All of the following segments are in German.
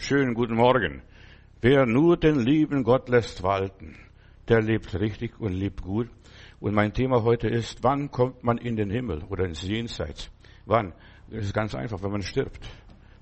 schönen guten Morgen. Wer nur den lieben Gott lässt walten, der lebt richtig und lebt gut. Und mein Thema heute ist, wann kommt man in den Himmel oder ins Jenseits? Wann? Das ist ganz einfach, wenn man stirbt.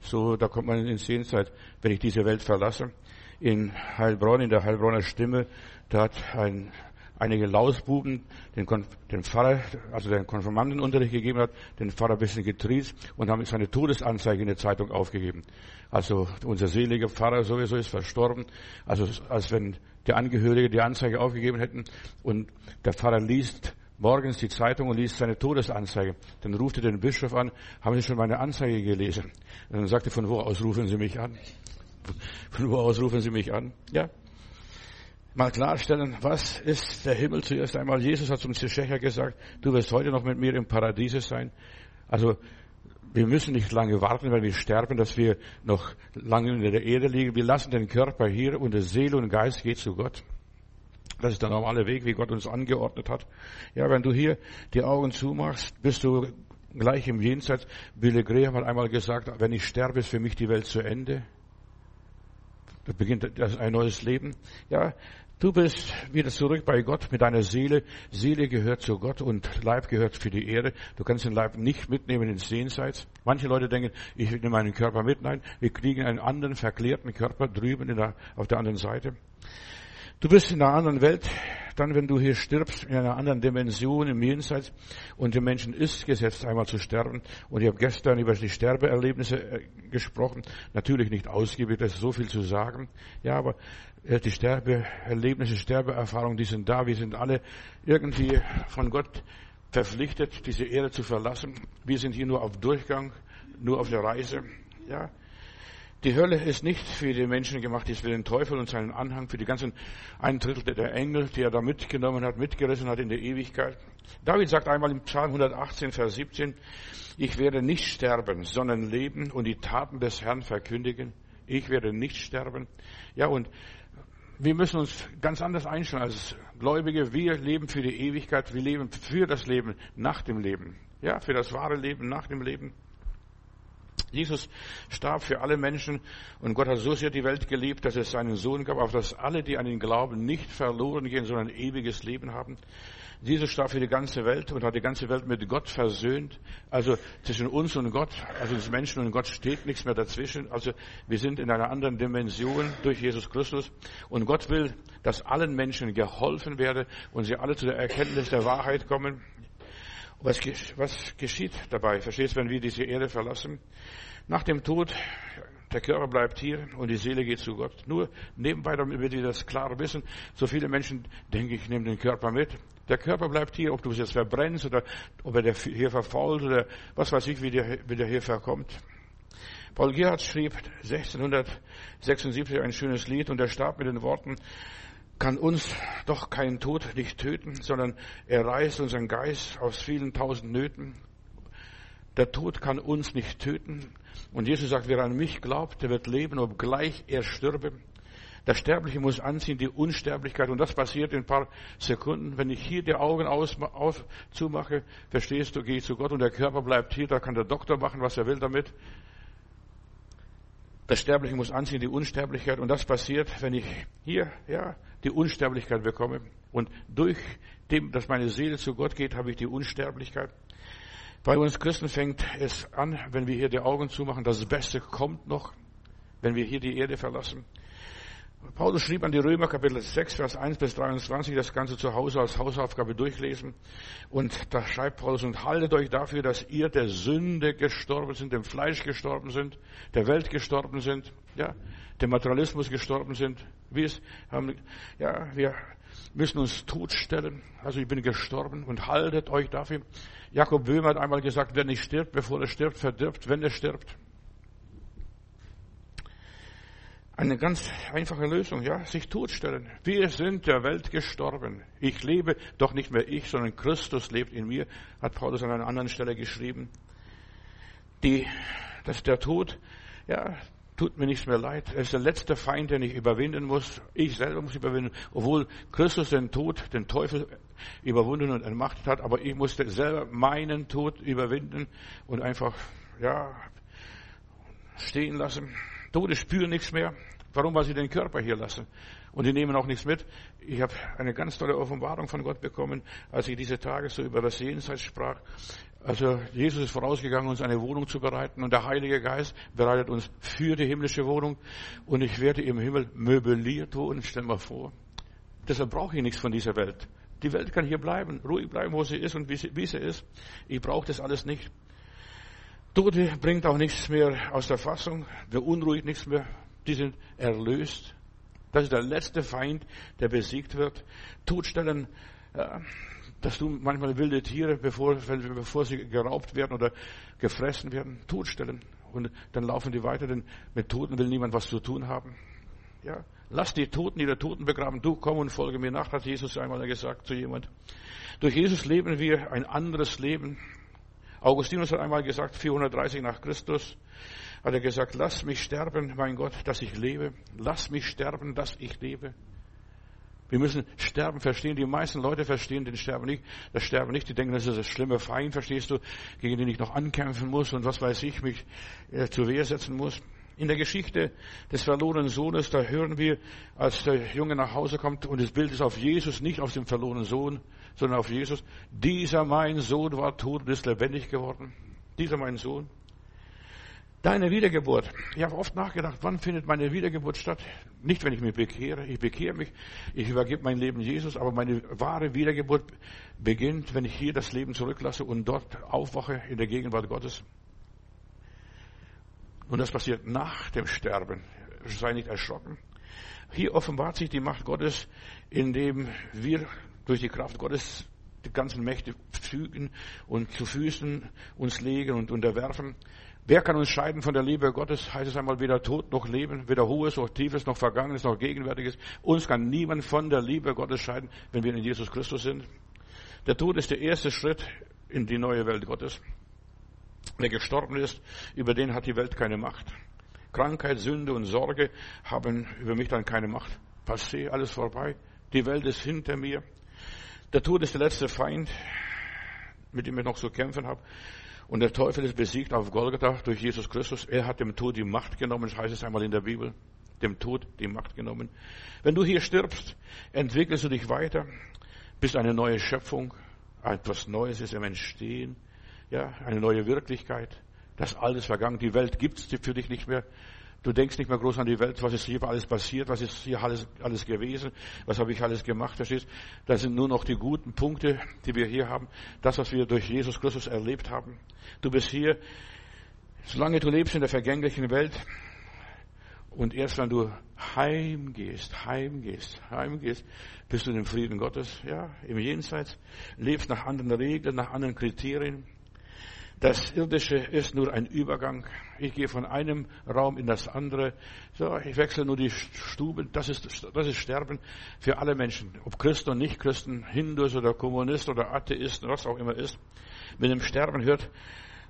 So, da kommt man ins Jenseits, wenn ich diese Welt verlasse. In Heilbronn, in der Heilbronner Stimme, da hat ein einige Lausbuben den, den Pfarrer, also den Konfirmandenunterricht gegeben hat, den Pfarrer ein bisschen getriezt und haben seine Todesanzeige in der Zeitung aufgegeben. Also unser seliger Pfarrer sowieso ist verstorben, also als wenn die Angehörige die Anzeige aufgegeben hätten und der Pfarrer liest morgens die Zeitung und liest seine Todesanzeige. Dann ruft er den Bischof an, haben Sie schon meine Anzeige gelesen? Und dann sagt er, von wo aus rufen Sie mich an? Von wo aus rufen Sie mich an? Ja, mal klarstellen, was ist der Himmel zuerst einmal. Jesus hat zum Zeschecher gesagt, du wirst heute noch mit mir im Paradiese sein. Also, wir müssen nicht lange warten, wenn wir sterben, dass wir noch lange in der Erde liegen. Wir lassen den Körper hier und die Seele und Geist geht zu Gott. Das ist der normale Weg, wie Gott uns angeordnet hat. Ja, wenn du hier die Augen zumachst, bist du gleich im Jenseits. Billy Graham hat einmal gesagt, wenn ich sterbe, ist für mich die Welt zu Ende. Da beginnt ein neues Leben. Ja, Du bist wieder zurück bei Gott mit deiner Seele. Seele gehört zu Gott und Leib gehört für die Erde. Du kannst den Leib nicht mitnehmen ins Jenseits. Manche Leute denken, ich nehme meinen Körper mit. Nein, wir kriegen einen anderen verklärten Körper drüben der, auf der anderen Seite. Du bist in einer anderen Welt, dann wenn du hier stirbst, in einer anderen Dimension im Jenseits und dem Menschen ist gesetzt, einmal zu sterben. Und ich habe gestern über die Sterbeerlebnisse äh, gesprochen. Natürlich nicht ausgiebig, das ist so viel zu sagen. Ja, aber äh, die Sterbeerlebnisse, Sterbeerfahrungen, die sind da. Wir sind alle irgendwie von Gott verpflichtet, diese Erde zu verlassen. Wir sind hier nur auf Durchgang, nur auf der Reise. Ja, die Hölle ist nicht für die Menschen gemacht, die ist für den Teufel und seinen Anhang, für die ganzen ein Drittel der Engel, die er da mitgenommen hat, mitgerissen hat in der Ewigkeit. David sagt einmal im Psalm 118, Vers 17, ich werde nicht sterben, sondern leben und die Taten des Herrn verkündigen. Ich werde nicht sterben. Ja, und wir müssen uns ganz anders einstellen als Gläubige. Wir leben für die Ewigkeit. Wir leben für das Leben nach dem Leben. Ja, für das wahre Leben nach dem Leben. Jesus starb für alle Menschen und Gott hat so sehr die Welt geliebt, dass es seinen Sohn gab, auf dass alle, die an ihn glauben, nicht verloren gehen, sondern ewiges Leben haben. Jesus starb für die ganze Welt und hat die ganze Welt mit Gott versöhnt. Also zwischen uns und Gott, also uns Menschen und Gott steht nichts mehr dazwischen. Also wir sind in einer anderen Dimension durch Jesus Christus. Und Gott will, dass allen Menschen geholfen werde und sie alle zu der Erkenntnis der Wahrheit kommen. Was, was geschieht dabei? Verstehst du, wenn wir diese Erde verlassen? Nach dem Tod, der Körper bleibt hier und die Seele geht zu Gott. Nur nebenbei, damit wir das klar wissen, so viele Menschen denken, ich nehme den Körper mit. Der Körper bleibt hier, ob du es jetzt verbrennst oder ob er hier verfault oder was weiß ich, wie der, wie der hier verkommt. Paul Gerhardt schrieb 1676 ein schönes Lied und er starb mit den Worten, kann uns doch kein Tod nicht töten, sondern er reißt unseren Geist aus vielen tausend Nöten. Der Tod kann uns nicht töten. Und Jesus sagt, wer an mich glaubt, der wird leben, obgleich er stürbe. Der Sterbliche muss anziehen die Unsterblichkeit. Und das passiert in ein paar Sekunden. Wenn ich hier die Augen aus, auf, zumache, verstehst du, gehe ich zu Gott und der Körper bleibt hier. Da kann der Doktor machen, was er will damit. Der Sterbliche muss anziehen die Unsterblichkeit. Und das passiert, wenn ich hier, ja, die Unsterblichkeit bekomme. Und durch dem, dass meine Seele zu Gott geht, habe ich die Unsterblichkeit. Bei uns Christen fängt es an, wenn wir hier die Augen zumachen, das Beste kommt noch, wenn wir hier die Erde verlassen. Paulus schrieb an die Römer Kapitel 6, Vers 1 bis 23, das Ganze zu Hause als Hausaufgabe durchlesen. Und da schreibt Paulus, und haltet euch dafür, dass ihr der Sünde gestorben sind, dem Fleisch gestorben sind, der Welt gestorben sind, ja, dem Materialismus gestorben sind. Wir haben, ja, wir müssen uns totstellen. Also ich bin gestorben und haltet euch dafür. Jakob Böhmer hat einmal gesagt, wer nicht stirbt, bevor er stirbt, verdirbt, wenn er stirbt. Eine ganz einfache Lösung, ja, sich totstellen. Wir sind der Welt gestorben. Ich lebe, doch nicht mehr ich, sondern Christus lebt in mir, hat Paulus an einer anderen Stelle geschrieben. Die, dass der Tod, ja, tut mir nichts mehr leid. Er ist der letzte Feind, den ich überwinden muss. Ich selber muss überwinden, obwohl Christus den Tod, den Teufel überwunden und entmachtet hat, aber ich musste selber meinen Tod überwinden und einfach, ja, stehen lassen. Tote spüren nichts mehr. Warum? Weil sie den Körper hier lassen. Und die nehmen auch nichts mit. Ich habe eine ganz tolle Offenbarung von Gott bekommen, als ich diese Tage so über das Jenseits sprach. Also Jesus ist vorausgegangen, uns eine Wohnung zu bereiten und der Heilige Geist bereitet uns für die himmlische Wohnung und ich werde im Himmel möbliert wohnen, stell mal vor. Deshalb brauche ich nichts von dieser Welt. Die Welt kann hier bleiben, ruhig bleiben, wo sie ist und wie sie, wie sie ist. Ich brauche das alles nicht. Tote bringt auch nichts mehr aus der Fassung, beunruhigt nichts mehr. Die sind erlöst. Das ist der letzte Feind, der besiegt wird. Todstellen, ja, dass du manchmal wilde Tiere, bevor, bevor sie geraubt werden oder gefressen werden, totstellen. Und dann laufen die weiter, denn mit Toten will niemand was zu tun haben. Ja, lass die Toten ihre Toten begraben. Du komm und folge mir nach, hat Jesus einmal gesagt zu jemand. Durch Jesus leben wir ein anderes Leben. Augustinus hat einmal gesagt, 430 nach Christus, hat er gesagt, lass mich sterben, mein Gott, dass ich lebe. Lass mich sterben, dass ich lebe. Wir müssen Sterben verstehen. Die meisten Leute verstehen den Sterben nicht. Das Sterben nicht. Die denken, das ist das schlimme Feind, verstehst du, gegen den ich noch ankämpfen muss und was weiß ich, mich äh, zur Wehr setzen muss. In der Geschichte des verlorenen Sohnes, da hören wir, als der Junge nach Hause kommt und das Bild ist auf Jesus, nicht auf dem verlorenen Sohn, sondern auf Jesus. Dieser mein Sohn war tot und ist lebendig geworden. Dieser mein Sohn. Deine Wiedergeburt. Ich habe oft nachgedacht, wann findet meine Wiedergeburt statt? Nicht, wenn ich mich bekehre. Ich bekehre mich, ich übergebe mein Leben Jesus, aber meine wahre Wiedergeburt beginnt, wenn ich hier das Leben zurücklasse und dort aufwache in der Gegenwart Gottes. Und das passiert nach dem Sterben. Sei nicht erschrocken. Hier offenbart sich die Macht Gottes, indem wir durch die Kraft Gottes die ganzen Mächte fügen und zu Füßen uns legen und unterwerfen. Wer kann uns scheiden von der Liebe Gottes? Heißt es einmal weder Tod noch Leben, weder Hohes noch Tiefes noch Vergangenes noch Gegenwärtiges. Uns kann niemand von der Liebe Gottes scheiden, wenn wir in Jesus Christus sind. Der Tod ist der erste Schritt in die neue Welt Gottes. Wer gestorben ist, über den hat die Welt keine Macht. Krankheit, Sünde und Sorge haben über mich dann keine Macht. Passé, alles vorbei. Die Welt ist hinter mir. Der Tod ist der letzte Feind, mit dem ich noch zu kämpfen habe. Und der Teufel ist besiegt auf Golgatha durch Jesus Christus. Er hat dem Tod die Macht genommen, heißt es einmal in der Bibel. Dem Tod die Macht genommen. Wenn du hier stirbst, entwickelst du dich weiter, bist eine neue Schöpfung, etwas Neues ist im Entstehen, ja, eine neue Wirklichkeit. Das alles vergangen. Die Welt gibt's für dich nicht mehr. Du denkst nicht mehr groß an die Welt, was ist hier alles passiert, was ist hier alles, alles gewesen, was habe ich alles gemacht, verstehst? Das sind nur noch die guten Punkte, die wir hier haben, das, was wir durch Jesus Christus erlebt haben. Du bist hier, solange du lebst in der vergänglichen Welt, und erst wenn du heimgehst, heimgehst, heimgehst, bist du in dem Frieden Gottes, ja, im Jenseits, lebst nach anderen Regeln, nach anderen Kriterien, das Irdische ist nur ein Übergang. Ich gehe von einem Raum in das andere. So, ich wechsle nur die Stuben. Das ist, das ist Sterben für alle Menschen. Ob Christen und Nicht-Christen, Hindus oder Kommunist oder Atheisten, was auch immer ist. Mit dem Sterben hört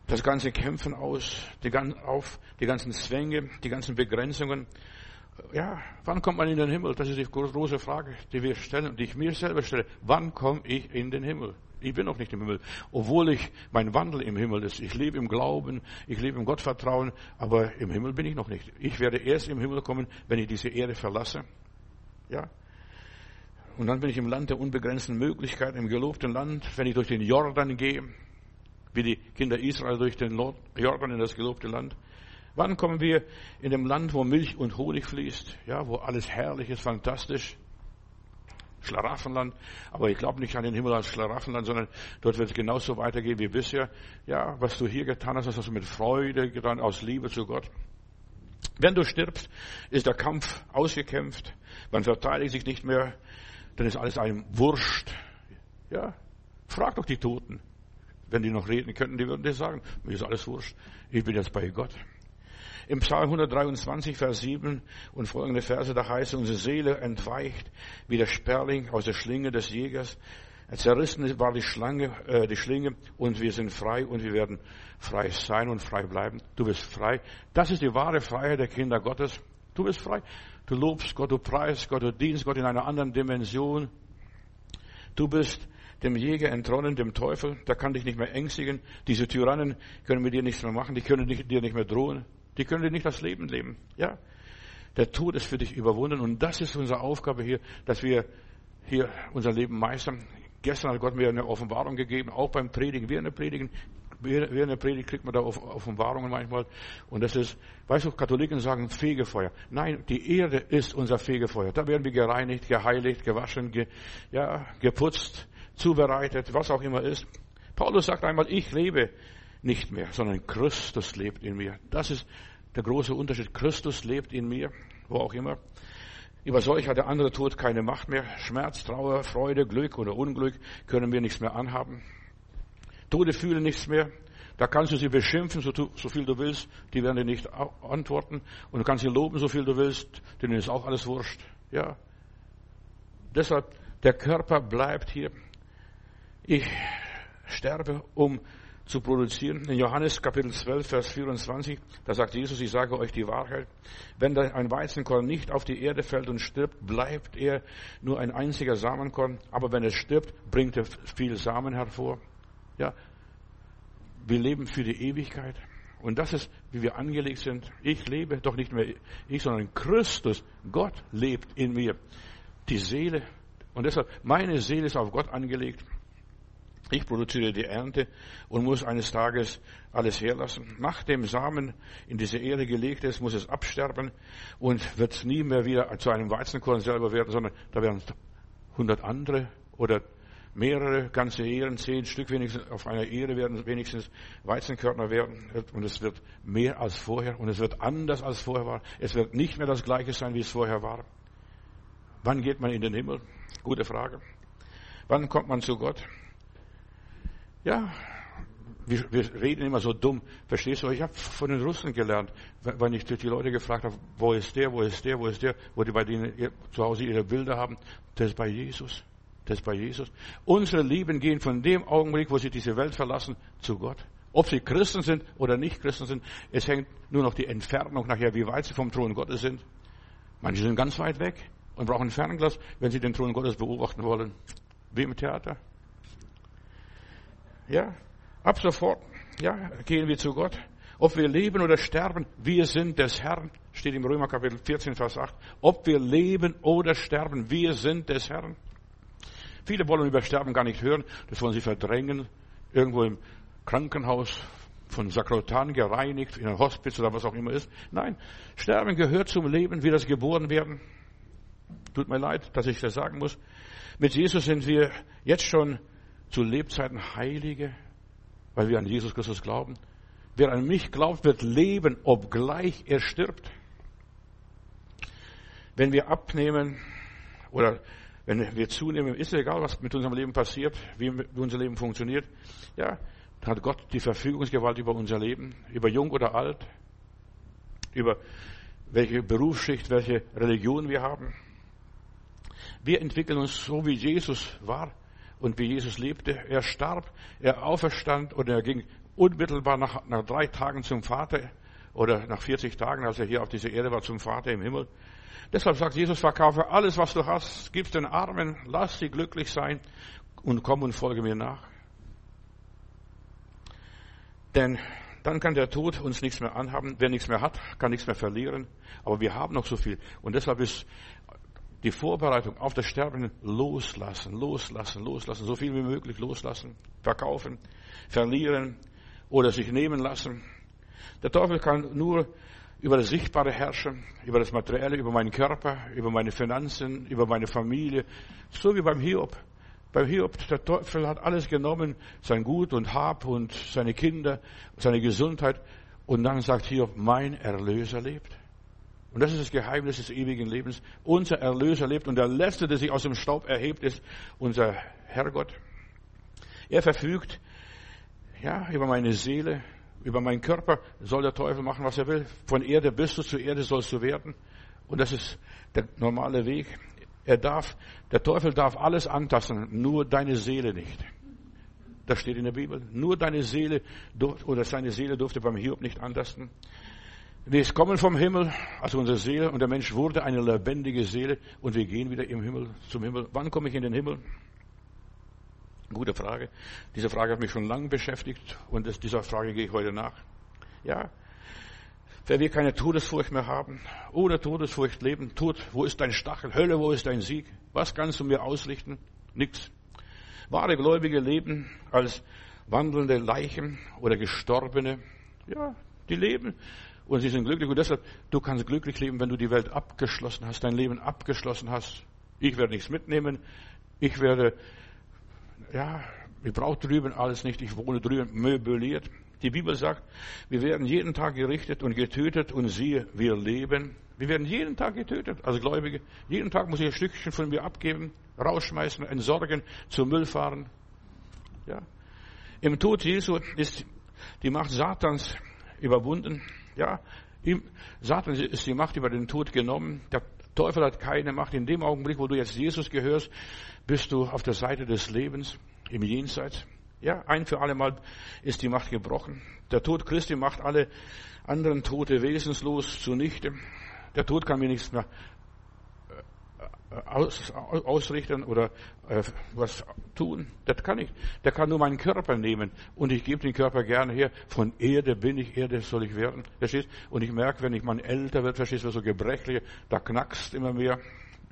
das ganze Kämpfen aus, die, auf, die ganzen Zwänge, die ganzen Begrenzungen. Ja, wann kommt man in den Himmel? Das ist die große Frage, die wir stellen, die ich mir selber stelle. Wann komme ich in den Himmel? Ich bin noch nicht im Himmel, obwohl ich mein Wandel im Himmel ist. Ich lebe im Glauben, ich lebe im Gottvertrauen, aber im Himmel bin ich noch nicht. Ich werde erst im Himmel kommen, wenn ich diese Erde verlasse. Ja. Und dann bin ich im Land der unbegrenzten Möglichkeiten, im gelobten Land, wenn ich durch den Jordan gehe, wie die Kinder Israel durch den Jordan in das gelobte Land. Wann kommen wir in dem Land, wo Milch und Honig fließt, ja, wo alles herrlich ist, fantastisch, Schlaraffenland. Aber ich glaube nicht an den Himmel als Schlaraffenland, sondern dort wird es genauso weitergehen wie bisher. Ja, was du hier getan hast, hast du mit Freude getan, aus Liebe zu Gott. Wenn du stirbst, ist der Kampf ausgekämpft. Man verteidigt sich nicht mehr. Dann ist alles einem Wurscht. Ja, frag doch die Toten. Wenn die noch reden könnten, die würden dir sagen, mir ist alles wurscht. Ich bin jetzt bei Gott. Im Psalm 123, Vers 7 und folgende Verse, da heißt, unsere Seele entweicht wie der Sperling aus der Schlinge des Jägers. Zerrissen war die Schlange, äh, die Schlinge und wir sind frei und wir werden frei sein und frei bleiben. Du bist frei. Das ist die wahre Freiheit der Kinder Gottes. Du bist frei. Du lobst Gott, du preist Gott, du dienst Gott in einer anderen Dimension. Du bist dem Jäger entronnen, dem Teufel. Der kann dich nicht mehr ängstigen. Diese Tyrannen können mit dir nichts mehr machen. Die können dir nicht mehr drohen. Die können dir nicht das Leben leben. Ja. Der Tod ist für dich überwunden und das ist unsere Aufgabe hier, dass wir hier unser Leben meistern. Gestern hat Gott mir eine Offenbarung gegeben, auch beim Predigen. Wir eine Predigen, während der Predigt kriegt man da Offenbarungen manchmal. Und das ist, weißt du, Katholiken sagen Fegefeuer. Nein, die Erde ist unser Fegefeuer. Da werden wir gereinigt, geheiligt, gewaschen, ge, ja, geputzt, zubereitet, was auch immer ist. Paulus sagt einmal, ich lebe nicht mehr, sondern Christus lebt in mir. Das ist der große Unterschied. Christus lebt in mir, wo auch immer. Über solch hat der andere Tod keine Macht mehr. Schmerz, Trauer, Freude, Glück oder Unglück können wir nichts mehr anhaben. Tode fühlen nichts mehr. Da kannst du sie beschimpfen, so, so, viel du willst. Die werden dir nicht antworten. Und du kannst sie loben, so viel du willst. Denen ist auch alles wurscht. Ja. Deshalb, der Körper bleibt hier. Ich sterbe, um zu produzieren. In Johannes Kapitel 12, Vers 24, da sagt Jesus, ich sage euch die Wahrheit. Wenn ein Weizenkorn nicht auf die Erde fällt und stirbt, bleibt er nur ein einziger Samenkorn. Aber wenn es stirbt, bringt er viel Samen hervor. Ja, wir leben für die Ewigkeit. Und das ist, wie wir angelegt sind. Ich lebe doch nicht mehr ich, sondern Christus, Gott lebt in mir. Die Seele. Und deshalb, meine Seele ist auf Gott angelegt. Ich produziere die Ernte und muss eines Tages alles herlassen. Nachdem Samen in diese Erde gelegt ist, muss es absterben und wird nie mehr wieder zu einem Weizenkorn selber werden, sondern da werden hundert andere oder mehrere ganze Ehren, zehn Stück wenigstens auf einer Ehre werden wenigstens Weizenkörner werden und es wird mehr als vorher und es wird anders als vorher war. Es wird nicht mehr das gleiche sein, wie es vorher war. Wann geht man in den Himmel? Gute Frage. Wann kommt man zu Gott? Ja, wir, wir reden immer so dumm. Verstehst du? Ich habe von den Russen gelernt, wenn ich die Leute gefragt habe, wo ist der, wo ist der, wo ist der, wo die bei denen zu Hause ihre Bilder haben, das ist bei Jesus. Das ist bei Jesus. Unsere Lieben gehen von dem Augenblick, wo sie diese Welt verlassen, zu Gott. Ob sie Christen sind oder nicht Christen sind, es hängt nur noch die Entfernung nachher, wie weit sie vom Thron Gottes sind. Manche sind ganz weit weg und brauchen Fernglas, wenn sie den Thron Gottes beobachten wollen. Wie im Theater. Ja, ab sofort, ja, gehen wir zu Gott. Ob wir leben oder sterben, wir sind des Herrn, steht im Römer Kapitel 14, Vers 8. Ob wir leben oder sterben, wir sind des Herrn. Viele wollen über Sterben gar nicht hören, das wollen sie verdrängen, irgendwo im Krankenhaus von Sakrotan gereinigt, in einem Hospiz oder was auch immer ist. Nein, Sterben gehört zum Leben, wie das geboren werden. Tut mir leid, dass ich das sagen muss. Mit Jesus sind wir jetzt schon zu Lebzeiten Heilige, weil wir an Jesus Christus glauben. Wer an mich glaubt, wird leben, obgleich er stirbt. Wenn wir abnehmen oder wenn wir zunehmen, ist es egal, was mit unserem Leben passiert, wie unser Leben funktioniert. Ja, dann hat Gott die Verfügungsgewalt über unser Leben, über jung oder alt, über welche Berufsschicht, welche Religion wir haben. Wir entwickeln uns so, wie Jesus war und wie Jesus lebte. Er starb, er auferstand und er ging unmittelbar nach, nach drei Tagen zum Vater oder nach 40 Tagen, als er hier auf dieser Erde war, zum Vater im Himmel. Deshalb sagt Jesus, verkaufe alles, was du hast, gib den Armen, lass sie glücklich sein und komm und folge mir nach. Denn dann kann der Tod uns nichts mehr anhaben. Wer nichts mehr hat, kann nichts mehr verlieren. Aber wir haben noch so viel. Und deshalb ist die Vorbereitung auf das Sterben loslassen, loslassen, loslassen, so viel wie möglich loslassen, verkaufen, verlieren oder sich nehmen lassen. Der Teufel kann nur über das Sichtbare herrschen, über das Materielle, über meinen Körper, über meine Finanzen, über meine Familie, so wie beim Hiob. Beim Hiob, der Teufel hat alles genommen, sein Gut und Hab und seine Kinder, seine Gesundheit, und dann sagt Hiob, mein Erlöser lebt. Und das ist das Geheimnis des ewigen Lebens. Unser Erlöser lebt und der Letzte, der sich aus dem Staub erhebt, ist unser Herrgott. Er verfügt, ja, über meine Seele, über meinen Körper soll der Teufel machen, was er will. Von Erde bist du, zu Erde sollst du werden. Und das ist der normale Weg. Er darf, der Teufel darf alles antasten, nur deine Seele nicht. Das steht in der Bibel. Nur deine Seele oder seine Seele durfte beim Hiob nicht antasten. Wir kommen vom Himmel, also unsere Seele, und der Mensch wurde eine lebendige Seele und wir gehen wieder im Himmel, zum Himmel. Wann komme ich in den Himmel? Gute Frage. Diese Frage hat mich schon lange beschäftigt und dieser Frage gehe ich heute nach. Ja, Wer will keine Todesfurcht mehr haben? Ohne Todesfurcht leben? Tod, wo ist dein Stachel? Hölle, wo ist dein Sieg? Was kannst du mir ausrichten? Nichts. Wahre Gläubige leben als wandelnde Leichen oder Gestorbene. Ja, die leben und sie sind glücklich. Und deshalb, du kannst glücklich leben, wenn du die Welt abgeschlossen hast, dein Leben abgeschlossen hast. Ich werde nichts mitnehmen. Ich werde, ja, ich brauche drüben alles nicht. Ich wohne drüben möbliert. Die Bibel sagt, wir werden jeden Tag gerichtet und getötet und siehe, wir leben. Wir werden jeden Tag getötet, als Gläubige. Jeden Tag muss ich ein Stückchen von mir abgeben, rausschmeißen, entsorgen, zum Müll fahren. Ja. Im Tod Jesu ist die Macht Satans überwunden. Ja. Ihm, Satan ist die Macht über den Tod genommen. Der Teufel hat keine Macht. In dem Augenblick, wo du jetzt Jesus gehörst, bist du auf der Seite des Lebens, im Jenseits. Ja, ein für alle Mal ist die Macht gebrochen. Der Tod Christi macht alle anderen Tote wesenslos zunichte. Der Tod kann mir nichts mehr aus, ausrichten oder äh, was tun. Das kann ich. Der kann nur meinen Körper nehmen und ich gebe den Körper gerne her. Von Erde bin ich, Erde soll ich werden. Verstehst? Und ich merke, wenn ich mal älter wird, verstehst du, so gebrechlich, da knackst immer mehr.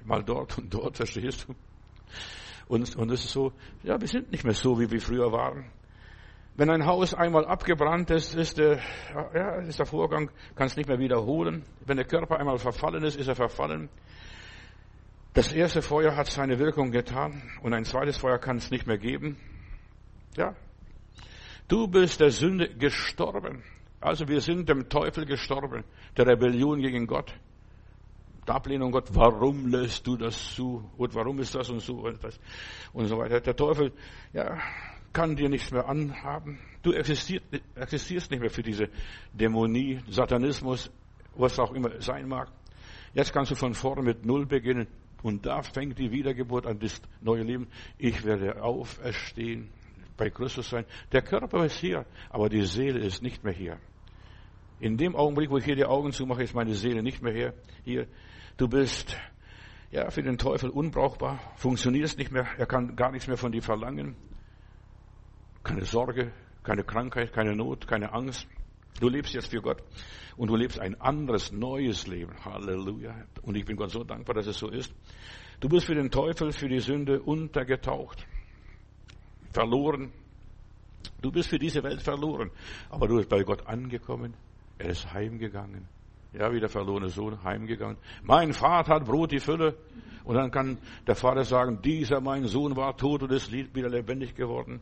Mal dort und dort, verstehst du? Und, und es ist so, ja, wir sind nicht mehr so, wie wir früher waren. Wenn ein Haus einmal abgebrannt ist, ist der, ja, ist der Vorgang, kann es nicht mehr wiederholen. Wenn der Körper einmal verfallen ist, ist er verfallen. Das erste Feuer hat seine Wirkung getan und ein zweites Feuer kann es nicht mehr geben. Ja. Du bist der Sünde gestorben. Also wir sind dem Teufel gestorben, der Rebellion gegen Gott. Ablehnung Gott, warum lässt du das zu? Und warum ist das und so und, das und so weiter. Der Teufel, ja, kann dir nichts mehr anhaben. Du existierst nicht mehr für diese Dämonie, Satanismus, was auch immer sein mag. Jetzt kannst du von vorne mit Null beginnen. Und da fängt die Wiedergeburt an, das neue Leben. Ich werde auferstehen, bei Christus sein. Der Körper ist hier, aber die Seele ist nicht mehr hier. In dem Augenblick, wo ich hier die Augen zumache, ist meine Seele nicht mehr hier. Du bist ja für den Teufel unbrauchbar, funktionierst nicht mehr, er kann gar nichts mehr von dir verlangen. Keine Sorge, keine Krankheit, keine Not, keine Angst. Du lebst jetzt für Gott und du lebst ein anderes, neues Leben. Halleluja. Und ich bin Gott so dankbar, dass es so ist. Du bist für den Teufel, für die Sünde untergetaucht, verloren. Du bist für diese Welt verloren, aber du bist bei Gott angekommen. Er ist heimgegangen. Ja, wie der verlorene Sohn heimgegangen. Mein Vater hat Brot die Fülle. Und dann kann der Vater sagen, dieser mein Sohn war tot und ist wieder lebendig geworden.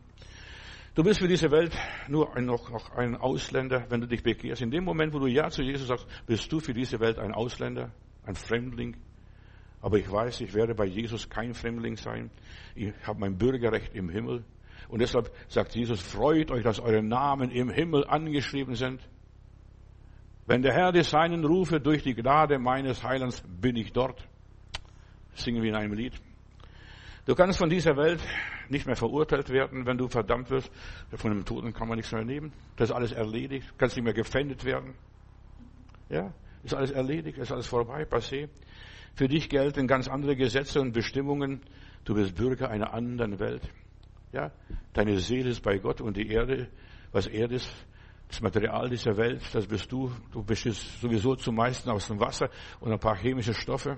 Du bist für diese Welt nur ein, noch, noch ein Ausländer, wenn du dich bekehrst. In dem Moment, wo du Ja zu Jesus sagst, bist du für diese Welt ein Ausländer, ein Fremdling. Aber ich weiß, ich werde bei Jesus kein Fremdling sein. Ich habe mein Bürgerrecht im Himmel. Und deshalb sagt Jesus, freut euch, dass eure Namen im Himmel angeschrieben sind. Wenn der Herr des Seinen rufe, durch die Gnade meines Heilands bin ich dort. singen wir in einem Lied. Du kannst von dieser Welt nicht mehr verurteilt werden, wenn du verdammt wirst. Von dem Toten kann man nichts mehr nehmen. Das ist alles erledigt. Kannst nicht mehr gefändet werden. Ja, ist alles erledigt, ist alles vorbei, passé. Für dich gelten ganz andere Gesetze und Bestimmungen. Du bist Bürger einer anderen Welt. Ja, deine Seele ist bei Gott und die Erde, was Erde ist, das Material dieser Welt, das bist du. Du bist sowieso zum meisten aus dem Wasser und ein paar chemische Stoffe.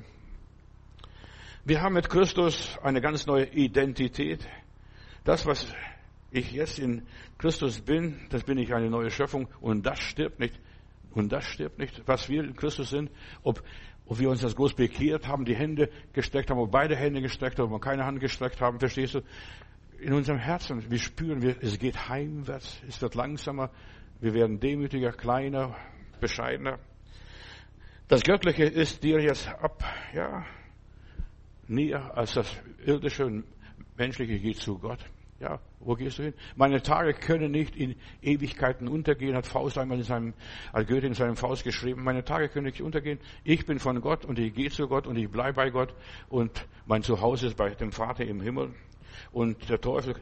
Wir haben mit Christus eine ganz neue Identität. Das, was ich jetzt in Christus bin, das bin ich eine neue Schöpfung und das stirbt nicht. Und das stirbt nicht. Was wir in Christus sind, ob, ob wir uns das groß bekehrt haben, die Hände gestreckt haben, ob beide Hände gestreckt haben, ob wir keine Hand gestreckt haben, verstehst du? In unserem Herzen, wir spüren, wir, es geht heimwärts, es wird langsamer, wir werden demütiger, kleiner, bescheidener. Das Göttliche ist dir jetzt ab, ja, näher als das irdische und menschliche geht zu Gott. Ja, wo gehst du hin? Meine Tage können nicht in Ewigkeiten untergehen, hat Faust einmal in seinem, als Goethe in seinem Faust geschrieben. Meine Tage können nicht untergehen. Ich bin von Gott und ich gehe zu Gott und ich bleibe bei Gott und mein Zuhause ist bei dem Vater im Himmel. Und der Teufel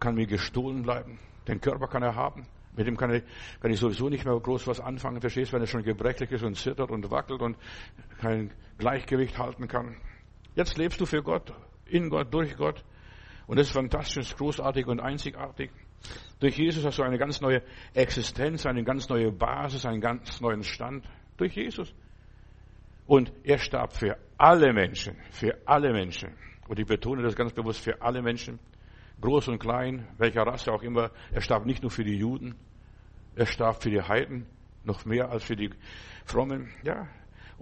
kann mir gestohlen bleiben. Den Körper kann er haben. Mit dem kann ich, kann ich sowieso nicht mehr groß was anfangen, verstehst, wenn er schon gebrechlich ist und zittert und wackelt und kein Gleichgewicht halten kann. Jetzt lebst du für Gott, in Gott, durch Gott. Und das ist fantastisch, großartig und einzigartig. Durch Jesus hast du eine ganz neue Existenz, eine ganz neue Basis, einen ganz neuen Stand. Durch Jesus. Und er starb für alle Menschen, für alle Menschen. Und ich betone das ganz bewusst für alle Menschen, groß und klein, welcher Rasse auch immer. Er starb nicht nur für die Juden, er starb für die Heiden, noch mehr als für die Frommen. Ja,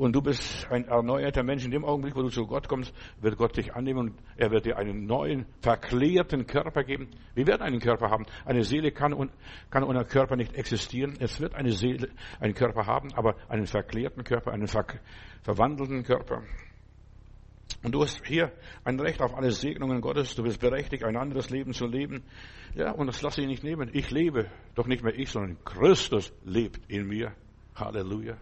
und du bist ein erneuerter Mensch. In dem Augenblick, wo du zu Gott kommst, wird Gott dich annehmen und er wird dir einen neuen, verklärten Körper geben. Wir werden einen Körper haben. Eine Seele kann, kann ohne Körper nicht existieren. Es wird eine Seele, einen Körper haben, aber einen verklärten Körper, einen ver verwandelten Körper. Und du hast hier ein Recht auf alle Segnungen Gottes. Du bist berechtigt, ein anderes Leben zu leben. Ja, und das lasse ich nicht nehmen. Ich lebe, doch nicht mehr ich, sondern Christus lebt in mir. Halleluja.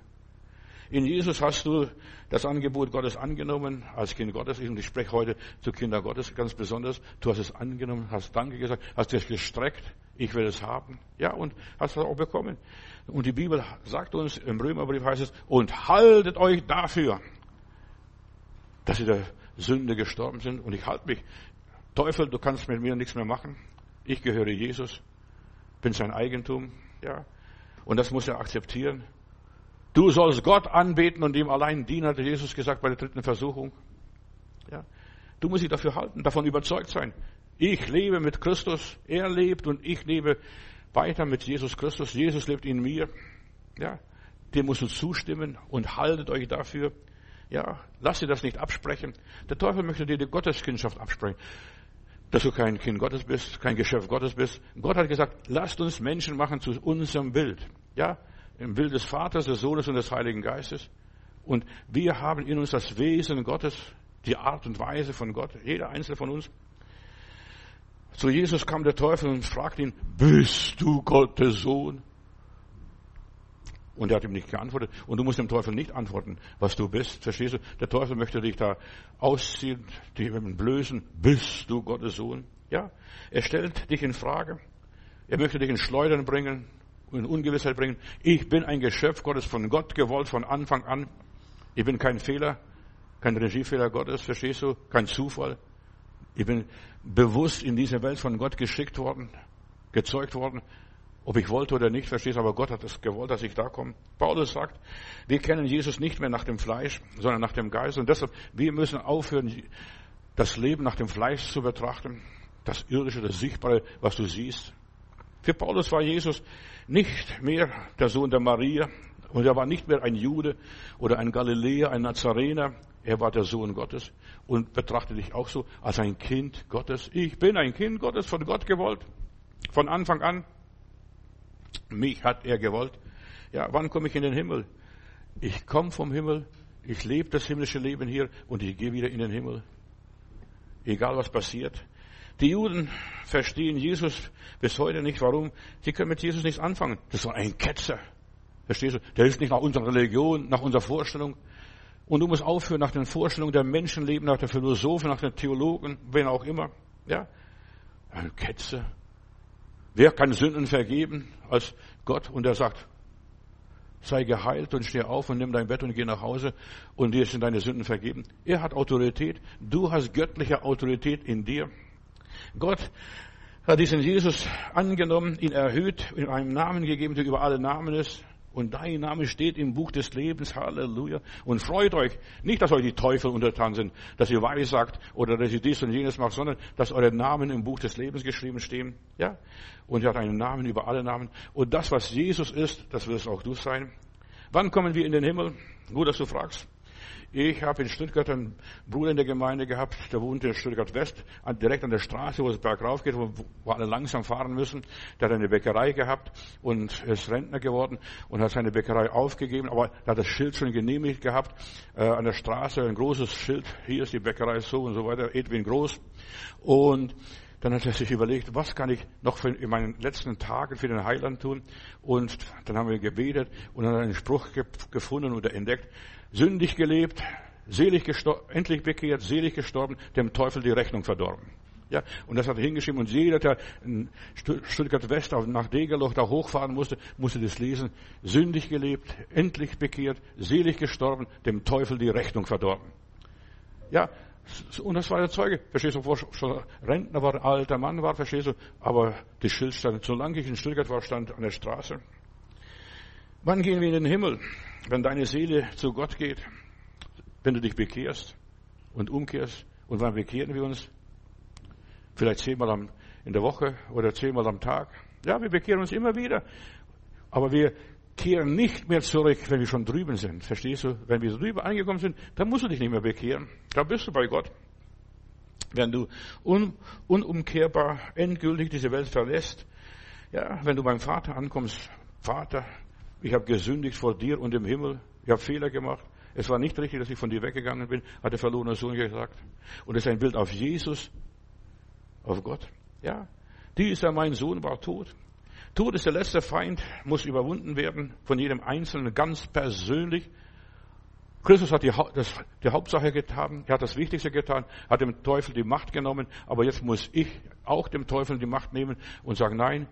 In Jesus hast du das Angebot Gottes angenommen als Kind Gottes. Und ich spreche heute zu Kindern Gottes ganz besonders. Du hast es angenommen, hast Danke gesagt, hast dich gestreckt. Ich will es haben. Ja, und hast es auch bekommen. Und die Bibel sagt uns, im Römerbrief heißt es, und haltet euch dafür, dass sie der Sünde gestorben sind. Und ich halte mich. Teufel, du kannst mit mir nichts mehr machen. Ich gehöre Jesus, bin sein Eigentum. Ja. Und das muss er akzeptieren. Du sollst Gott anbeten und ihm allein dienen, hat Jesus gesagt bei der dritten Versuchung. Ja. Du musst dich dafür halten, davon überzeugt sein. Ich lebe mit Christus, er lebt und ich lebe weiter mit Jesus Christus. Jesus lebt in mir. Ja. Dem musst du zustimmen und haltet euch dafür. Ja, lass dir das nicht absprechen. Der Teufel möchte dir die Gotteskindschaft absprechen. Dass du kein Kind Gottes bist, kein Geschäft Gottes bist. Gott hat gesagt, lasst uns Menschen machen zu unserem Bild. Ja, im Bild des Vaters, des Sohnes und des Heiligen Geistes. Und wir haben in uns das Wesen Gottes, die Art und Weise von Gott, jeder einzelne von uns. Zu Jesus kam der Teufel und fragte ihn, bist du Gottes Sohn? Und er hat ihm nicht geantwortet. Und du musst dem Teufel nicht antworten, was du bist. Verstehst du? Der Teufel möchte dich da ausziehen, dich blößen. Bist du Gottes Sohn? Ja. Er stellt dich in Frage. Er möchte dich in Schleudern bringen in Ungewissheit bringen. Ich bin ein Geschöpf Gottes von Gott gewollt von Anfang an. Ich bin kein Fehler, kein Regiefehler Gottes, verstehst du? Kein Zufall. Ich bin bewusst in diese Welt von Gott geschickt worden, gezeugt worden. Ob ich wollte oder nicht, verstehst du, aber Gott hat es gewollt, dass ich da komme. Paulus sagt, wir kennen Jesus nicht mehr nach dem Fleisch, sondern nach dem Geist. Und deshalb, wir müssen aufhören, das Leben nach dem Fleisch zu betrachten. Das irdische, das Sichtbare, was du siehst. Für Paulus war Jesus nicht mehr der Sohn der Maria und er war nicht mehr ein Jude oder ein Galiläer, ein Nazarener. Er war der Sohn Gottes und betrachtete dich auch so als ein Kind Gottes. Ich bin ein Kind Gottes, von Gott gewollt. Von Anfang an. Mich hat er gewollt. Ja, wann komme ich in den Himmel? Ich komme vom Himmel. Ich lebe das himmlische Leben hier und ich gehe wieder in den Himmel. Egal was passiert. Die Juden verstehen Jesus bis heute nicht. Warum? Sie können mit Jesus nichts anfangen. Das war ein Ketzer. Verstehst du? Der ist nicht nach unserer Religion, nach unserer Vorstellung. Und du musst aufhören nach den Vorstellungen der Menschen leben, nach der Philosophen, nach den Theologen, wen auch immer. Ja? Ein Ketzer. Wer kann Sünden vergeben als Gott? Und er sagt, sei geheilt und steh auf und nimm dein Bett und geh nach Hause und dir sind deine Sünden vergeben. Er hat Autorität. Du hast göttliche Autorität in dir. Gott hat diesen Jesus angenommen, ihn erhöht, ihm einen Namen gegeben, der über alle Namen ist. Und dein Name steht im Buch des Lebens. Halleluja. Und freut euch. Nicht, dass euch die Teufel untertan sind, dass ihr weissagt oder dass ihr dies und jenes macht, sondern dass eure Namen im Buch des Lebens geschrieben stehen. Ja? Und ihr habt einen Namen über alle Namen. Und das, was Jesus ist, das wirst auch du sein. Wann kommen wir in den Himmel? Gut, dass du fragst. Ich habe in Stuttgart einen Bruder in der Gemeinde gehabt, der wohnte in Stuttgart West, direkt an der Straße, wo es bergauf geht, wo, wo alle langsam fahren müssen. Der hat eine Bäckerei gehabt und ist Rentner geworden und hat seine Bäckerei aufgegeben, aber er hat das Schild schon genehmigt gehabt, äh, an der Straße, ein großes Schild, hier ist die Bäckerei so und so weiter, Edwin Groß. Und dann hat er sich überlegt, was kann ich noch für in meinen letzten Tagen für den Heiland tun? Und dann haben wir gebetet und dann einen Spruch gefunden oder entdeckt sündig gelebt, selig gestorben, endlich bekehrt, selig gestorben, dem Teufel die Rechnung verdorben. Ja, und das hat er hingeschrieben und jeder, der in Stuttgart West nach Degerloch da hochfahren musste, musste das lesen. Sündig gelebt, endlich bekehrt, selig gestorben, dem Teufel die Rechnung verdorben. Ja, Und das war der Zeuge. Verstehst du, wo schon Rentner war, alter Mann war, verstehst du? Aber das Schild stand, solange ich in Stuttgart war, stand an der Straße. Wann gehen wir in den Himmel? Wenn deine Seele zu Gott geht, wenn du dich bekehrst und umkehrst. Und wann bekehren wir uns? Vielleicht zehnmal in der Woche oder zehnmal am Tag. Ja, wir bekehren uns immer wieder. Aber wir kehren nicht mehr zurück, wenn wir schon drüben sind. Verstehst du? Wenn wir drüben angekommen sind, dann musst du dich nicht mehr bekehren. Da bist du bei Gott. Wenn du un, unumkehrbar, endgültig diese Welt verlässt, ja, wenn du beim Vater ankommst, Vater, ich habe gesündigt vor dir und im Himmel, ich habe Fehler gemacht. Es war nicht richtig, dass ich von dir weggegangen bin, hat der verlorene Sohn gesagt. Und es ist ein Bild auf Jesus, auf Gott. Ja, dieser mein Sohn war tot. Tod ist der letzte Feind, muss überwunden werden von jedem Einzelnen ganz persönlich. Christus hat die, das, die Hauptsache getan, er hat das Wichtigste getan, hat dem Teufel die Macht genommen, aber jetzt muss ich auch dem Teufel die Macht nehmen und sagen, nein,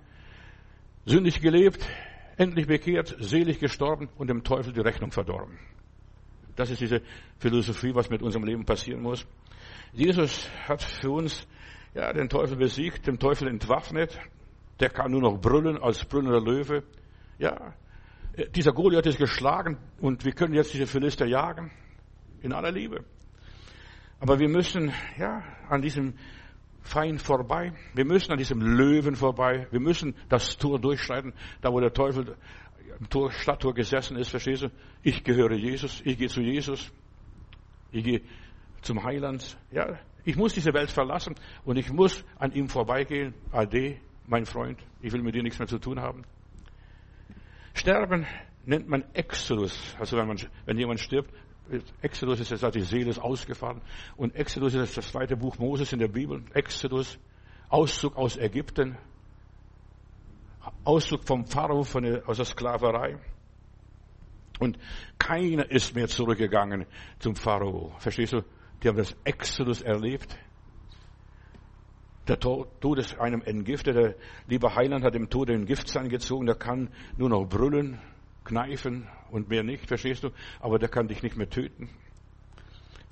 sündig gelebt, endlich bekehrt, selig gestorben und dem Teufel die Rechnung verdorben. Das ist diese Philosophie, was mit unserem Leben passieren muss. Jesus hat für uns ja, den Teufel besiegt, den Teufel entwaffnet. Der kann nur noch brüllen als brüllender Löwe. Ja, dieser Goliath ist geschlagen und wir können jetzt diese Philister jagen. In aller Liebe. Aber wir müssen, ja, an diesem Feind vorbei. Wir müssen an diesem Löwen vorbei. Wir müssen das Tor durchschreiten, da wo der Teufel im Tor, Stadttor gesessen ist, verstehst du? Ich gehöre Jesus, ich gehe zu Jesus, ich gehe zum Heiland. Ja, ich muss diese Welt verlassen und ich muss an ihm vorbeigehen. Ade, mein Freund, ich will mit dir nichts mehr zu tun haben. Sterben nennt man Exodus. Also wenn, man, wenn jemand stirbt, Exodus ist jetzt, die Seele ist ausgefahren. Und Exodus ist das zweite Buch Moses in der Bibel. Exodus, Auszug aus Ägypten. Auszug vom Pharao von der, aus der Sklaverei. Und keiner ist mehr zurückgegangen zum Pharao. Verstehst du? Die haben das Exodus erlebt. Der Tod ist einem entgiftet. Der liebe Heiland hat dem Tod den Giftzahn gezogen. Der kann nur noch brüllen, kneifen und mehr nicht, verstehst du? Aber der kann dich nicht mehr töten.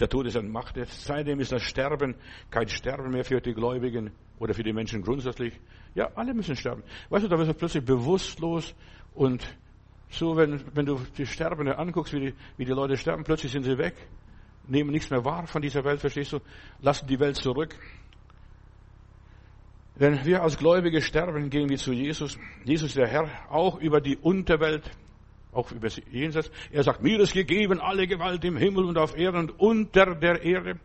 Der Tod ist an Macht. Seitdem ist das Sterben kein Sterben mehr für die Gläubigen oder für die Menschen grundsätzlich. Ja, alle müssen sterben. Weißt du, da wirst du plötzlich bewusstlos und so, wenn, wenn du die Sterbenden anguckst, wie die, wie die Leute sterben, plötzlich sind sie weg, nehmen nichts mehr wahr von dieser Welt, verstehst du? Lassen die Welt zurück. Wenn wir als Gläubige sterben, gehen wir zu Jesus. Jesus der Herr, auch über die Unterwelt, auch über Jenseits. Er sagt, mir ist gegeben alle Gewalt im Himmel und auf Erden und unter der Erde.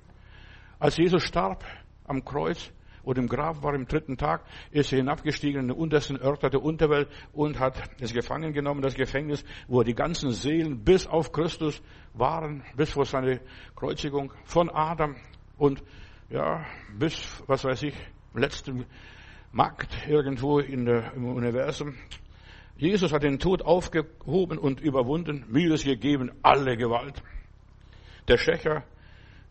Als Jesus starb am Kreuz oder im Grab war im dritten Tag, ist er hinabgestiegen in den untersten Örter der Unterwelt und hat es gefangen genommen, das Gefängnis, wo die ganzen Seelen bis auf Christus waren, bis vor seine Kreuzigung von Adam und ja, bis, was weiß ich, letzten Markt irgendwo in der, im Universum. Jesus hat den Tod aufgehoben und überwunden, mir ist gegeben alle Gewalt. Der Schächer,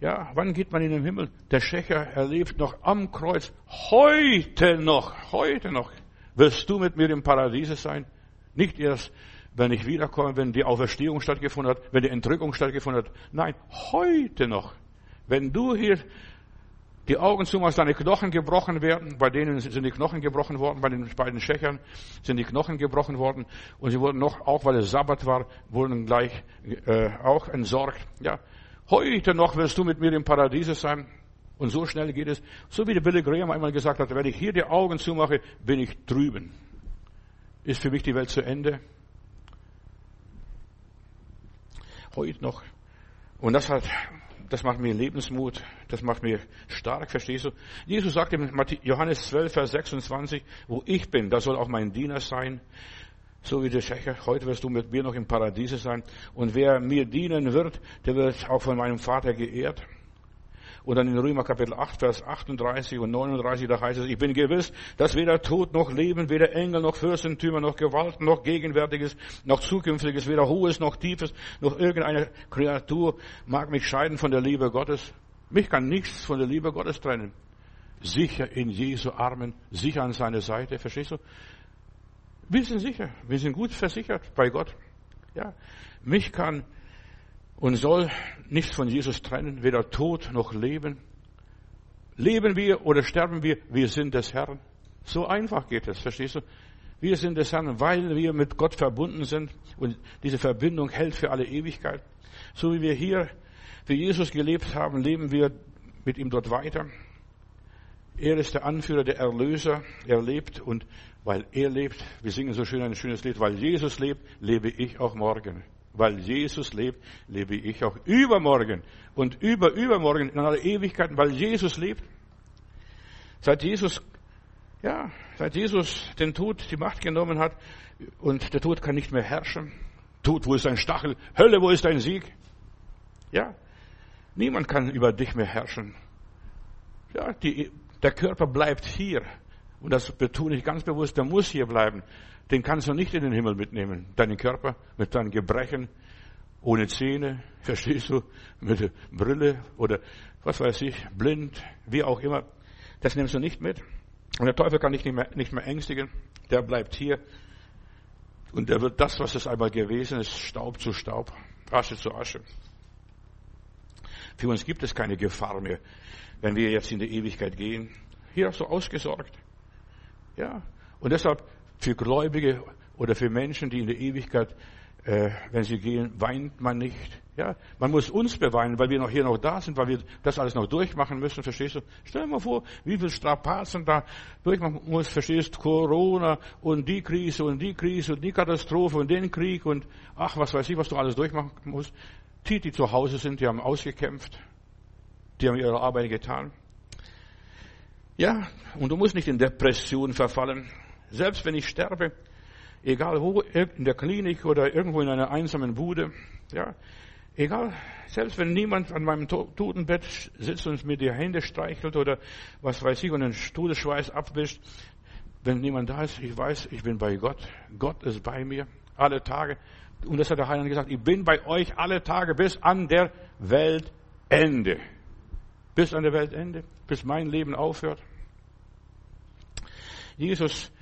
ja, wann geht man in den Himmel? Der Schächer erlebt noch am Kreuz, heute noch, heute noch, wirst du mit mir im Paradiese sein. Nicht erst, wenn ich wiederkomme, wenn die Auferstehung stattgefunden hat, wenn die Entrückung stattgefunden hat. Nein, heute noch. Wenn du hier die Augen zumachst, deine Knochen gebrochen werden. Bei denen sind die Knochen gebrochen worden, bei den beiden Schächern sind die Knochen gebrochen worden. Und sie wurden noch, auch weil es Sabbat war, wurden gleich äh, auch entsorgt. Ja, heute noch wirst du mit mir im Paradiese sein. Und so schnell geht es. So wie der Billy Graham einmal gesagt hat, wenn ich hier die Augen zumache, bin ich drüben. Ist für mich die Welt zu Ende. Heute noch. Und das hat das macht mir Lebensmut, das macht mir stark, verstehst du? Jesus sagt in Johannes 12, Vers 26, wo ich bin, da soll auch mein Diener sein. So wie der Schächer, heute wirst du mit mir noch im Paradiese sein. Und wer mir dienen wird, der wird auch von meinem Vater geehrt. Und dann in Römer Kapitel 8, Vers 38 und 39, da heißt es, ich bin gewiss, dass weder Tod noch Leben, weder Engel noch Fürstentümer noch Gewalt noch Gegenwärtiges noch Zukünftiges, weder Hohes noch Tiefes noch irgendeine Kreatur mag mich scheiden von der Liebe Gottes. Mich kann nichts von der Liebe Gottes trennen. Sicher in Jesu Armen, sicher an seiner Seite, verstehst du? Wir sind sicher, wir sind gut versichert bei Gott. Ja, mich kann und soll nichts von Jesus trennen, weder Tod noch Leben. Leben wir oder sterben wir, wir sind des Herrn. So einfach geht es, verstehst du? Wir sind des Herrn, weil wir mit Gott verbunden sind und diese Verbindung hält für alle Ewigkeit. So wie wir hier für Jesus gelebt haben, leben wir mit ihm dort weiter. Er ist der Anführer, der Erlöser. Er lebt und weil er lebt, wir singen so schön ein schönes Lied, weil Jesus lebt, lebe ich auch morgen. Weil Jesus lebt, lebe ich auch übermorgen und über übermorgen in aller Ewigkeit, weil Jesus lebt. Seit Jesus, ja, seit Jesus den Tod die Macht genommen hat und der Tod kann nicht mehr herrschen. Tod, wo ist dein Stachel? Hölle, wo ist dein Sieg? Ja, niemand kann über dich mehr herrschen. Ja, die, der Körper bleibt hier. Und das betone ich ganz bewusst, der muss hier bleiben. Den kannst du nicht in den Himmel mitnehmen. Deinen Körper mit deinen Gebrechen, ohne Zähne, verstehst du, mit Brille oder was weiß ich, blind, wie auch immer. Das nimmst du nicht mit. Und der Teufel kann dich nicht mehr, nicht mehr ängstigen. Der bleibt hier. Und der wird das, was es einmal gewesen ist, Staub zu Staub, Asche zu Asche. Für uns gibt es keine Gefahr mehr, wenn wir jetzt in die Ewigkeit gehen. Hier hast du ausgesorgt. Ja. Und deshalb für Gläubige oder für Menschen, die in der Ewigkeit, äh, wenn sie gehen, weint man nicht. Ja, man muss uns beweinen, weil wir noch hier noch da sind, weil wir das alles noch durchmachen müssen, verstehst du? Stell dir mal vor, wie viel Strapazen da durchmachen muss, verstehst du? Corona und die Krise und die Krise und die Katastrophe und den Krieg und ach, was weiß ich, was du alles durchmachen musst. Die, die zu Hause sind, die haben ausgekämpft. Die haben ihre Arbeit getan. Ja, und du musst nicht in Depression verfallen. Selbst wenn ich sterbe, egal wo, in der Klinik oder irgendwo in einer einsamen Bude, ja, egal, selbst wenn niemand an meinem Totenbett sitzt und mir die Hände streichelt oder was weiß ich und den Todesschweiß abwischt, wenn niemand da ist, ich weiß, ich bin bei Gott. Gott ist bei mir alle Tage. Und das hat der Heiland gesagt, ich bin bei euch alle Tage bis an der Weltende. Bis an der Weltende, bis mein Leben aufhört. Jesus,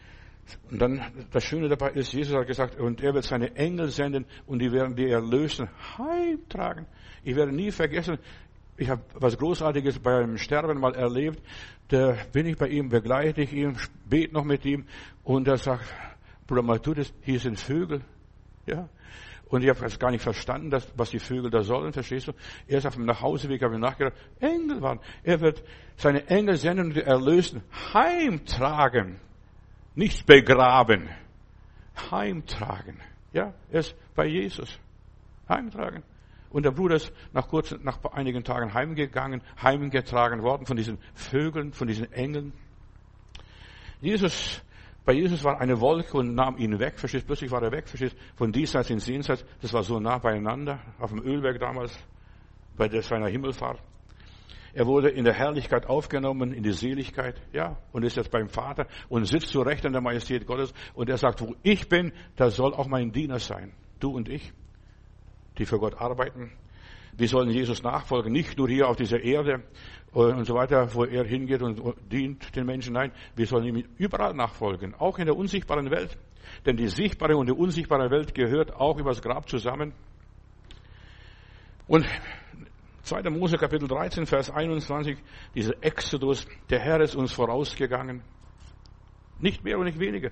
und dann das Schöne dabei ist, Jesus hat gesagt, und er wird seine Engel senden und die werden die Erlösen heimtragen. Ich werde nie vergessen, ich habe was Großartiges beim Sterben mal erlebt. Da bin ich bei ihm, begleite ich ihn, bete noch mit ihm und er sagt, Bruder Maltudis, hier sind Vögel. Ja, und ich habe das gar nicht verstanden, dass, was die Vögel da sollen, verstehst du? Erst auf dem Nachhauseweg habe ich nachgedacht, Engel waren. Er wird seine Engel senden und erlösen, heimtragen. Nicht begraben. Heimtragen. Ja, er ist bei Jesus. Heimtragen. Und der Bruder ist nach kurzen, nach einigen Tagen heimgegangen, heimgetragen worden von diesen Vögeln, von diesen Engeln. Jesus bei Jesus war eine Wolke und nahm ihn weg, verstehst Plötzlich war er weg, verstehst Von diesseits ins Jenseits. Das war so nah beieinander, auf dem Ölberg damals, bei seiner Himmelfahrt. Er wurde in der Herrlichkeit aufgenommen, in die Seligkeit, ja, und ist jetzt beim Vater und sitzt zu Recht an der Majestät Gottes. Und er sagt, wo ich bin, da soll auch mein Diener sein. Du und ich, die für Gott arbeiten. Wir sollen Jesus nachfolgen, nicht nur hier auf dieser Erde, und so weiter, wo er hingeht und dient den Menschen. Nein, wir sollen ihm überall nachfolgen, auch in der unsichtbaren Welt. Denn die sichtbare und die unsichtbare Welt gehört auch übers Grab zusammen. Und 2. Mose Kapitel 13, Vers 21, dieser Exodus, der Herr ist uns vorausgegangen. Nicht mehr und nicht weniger.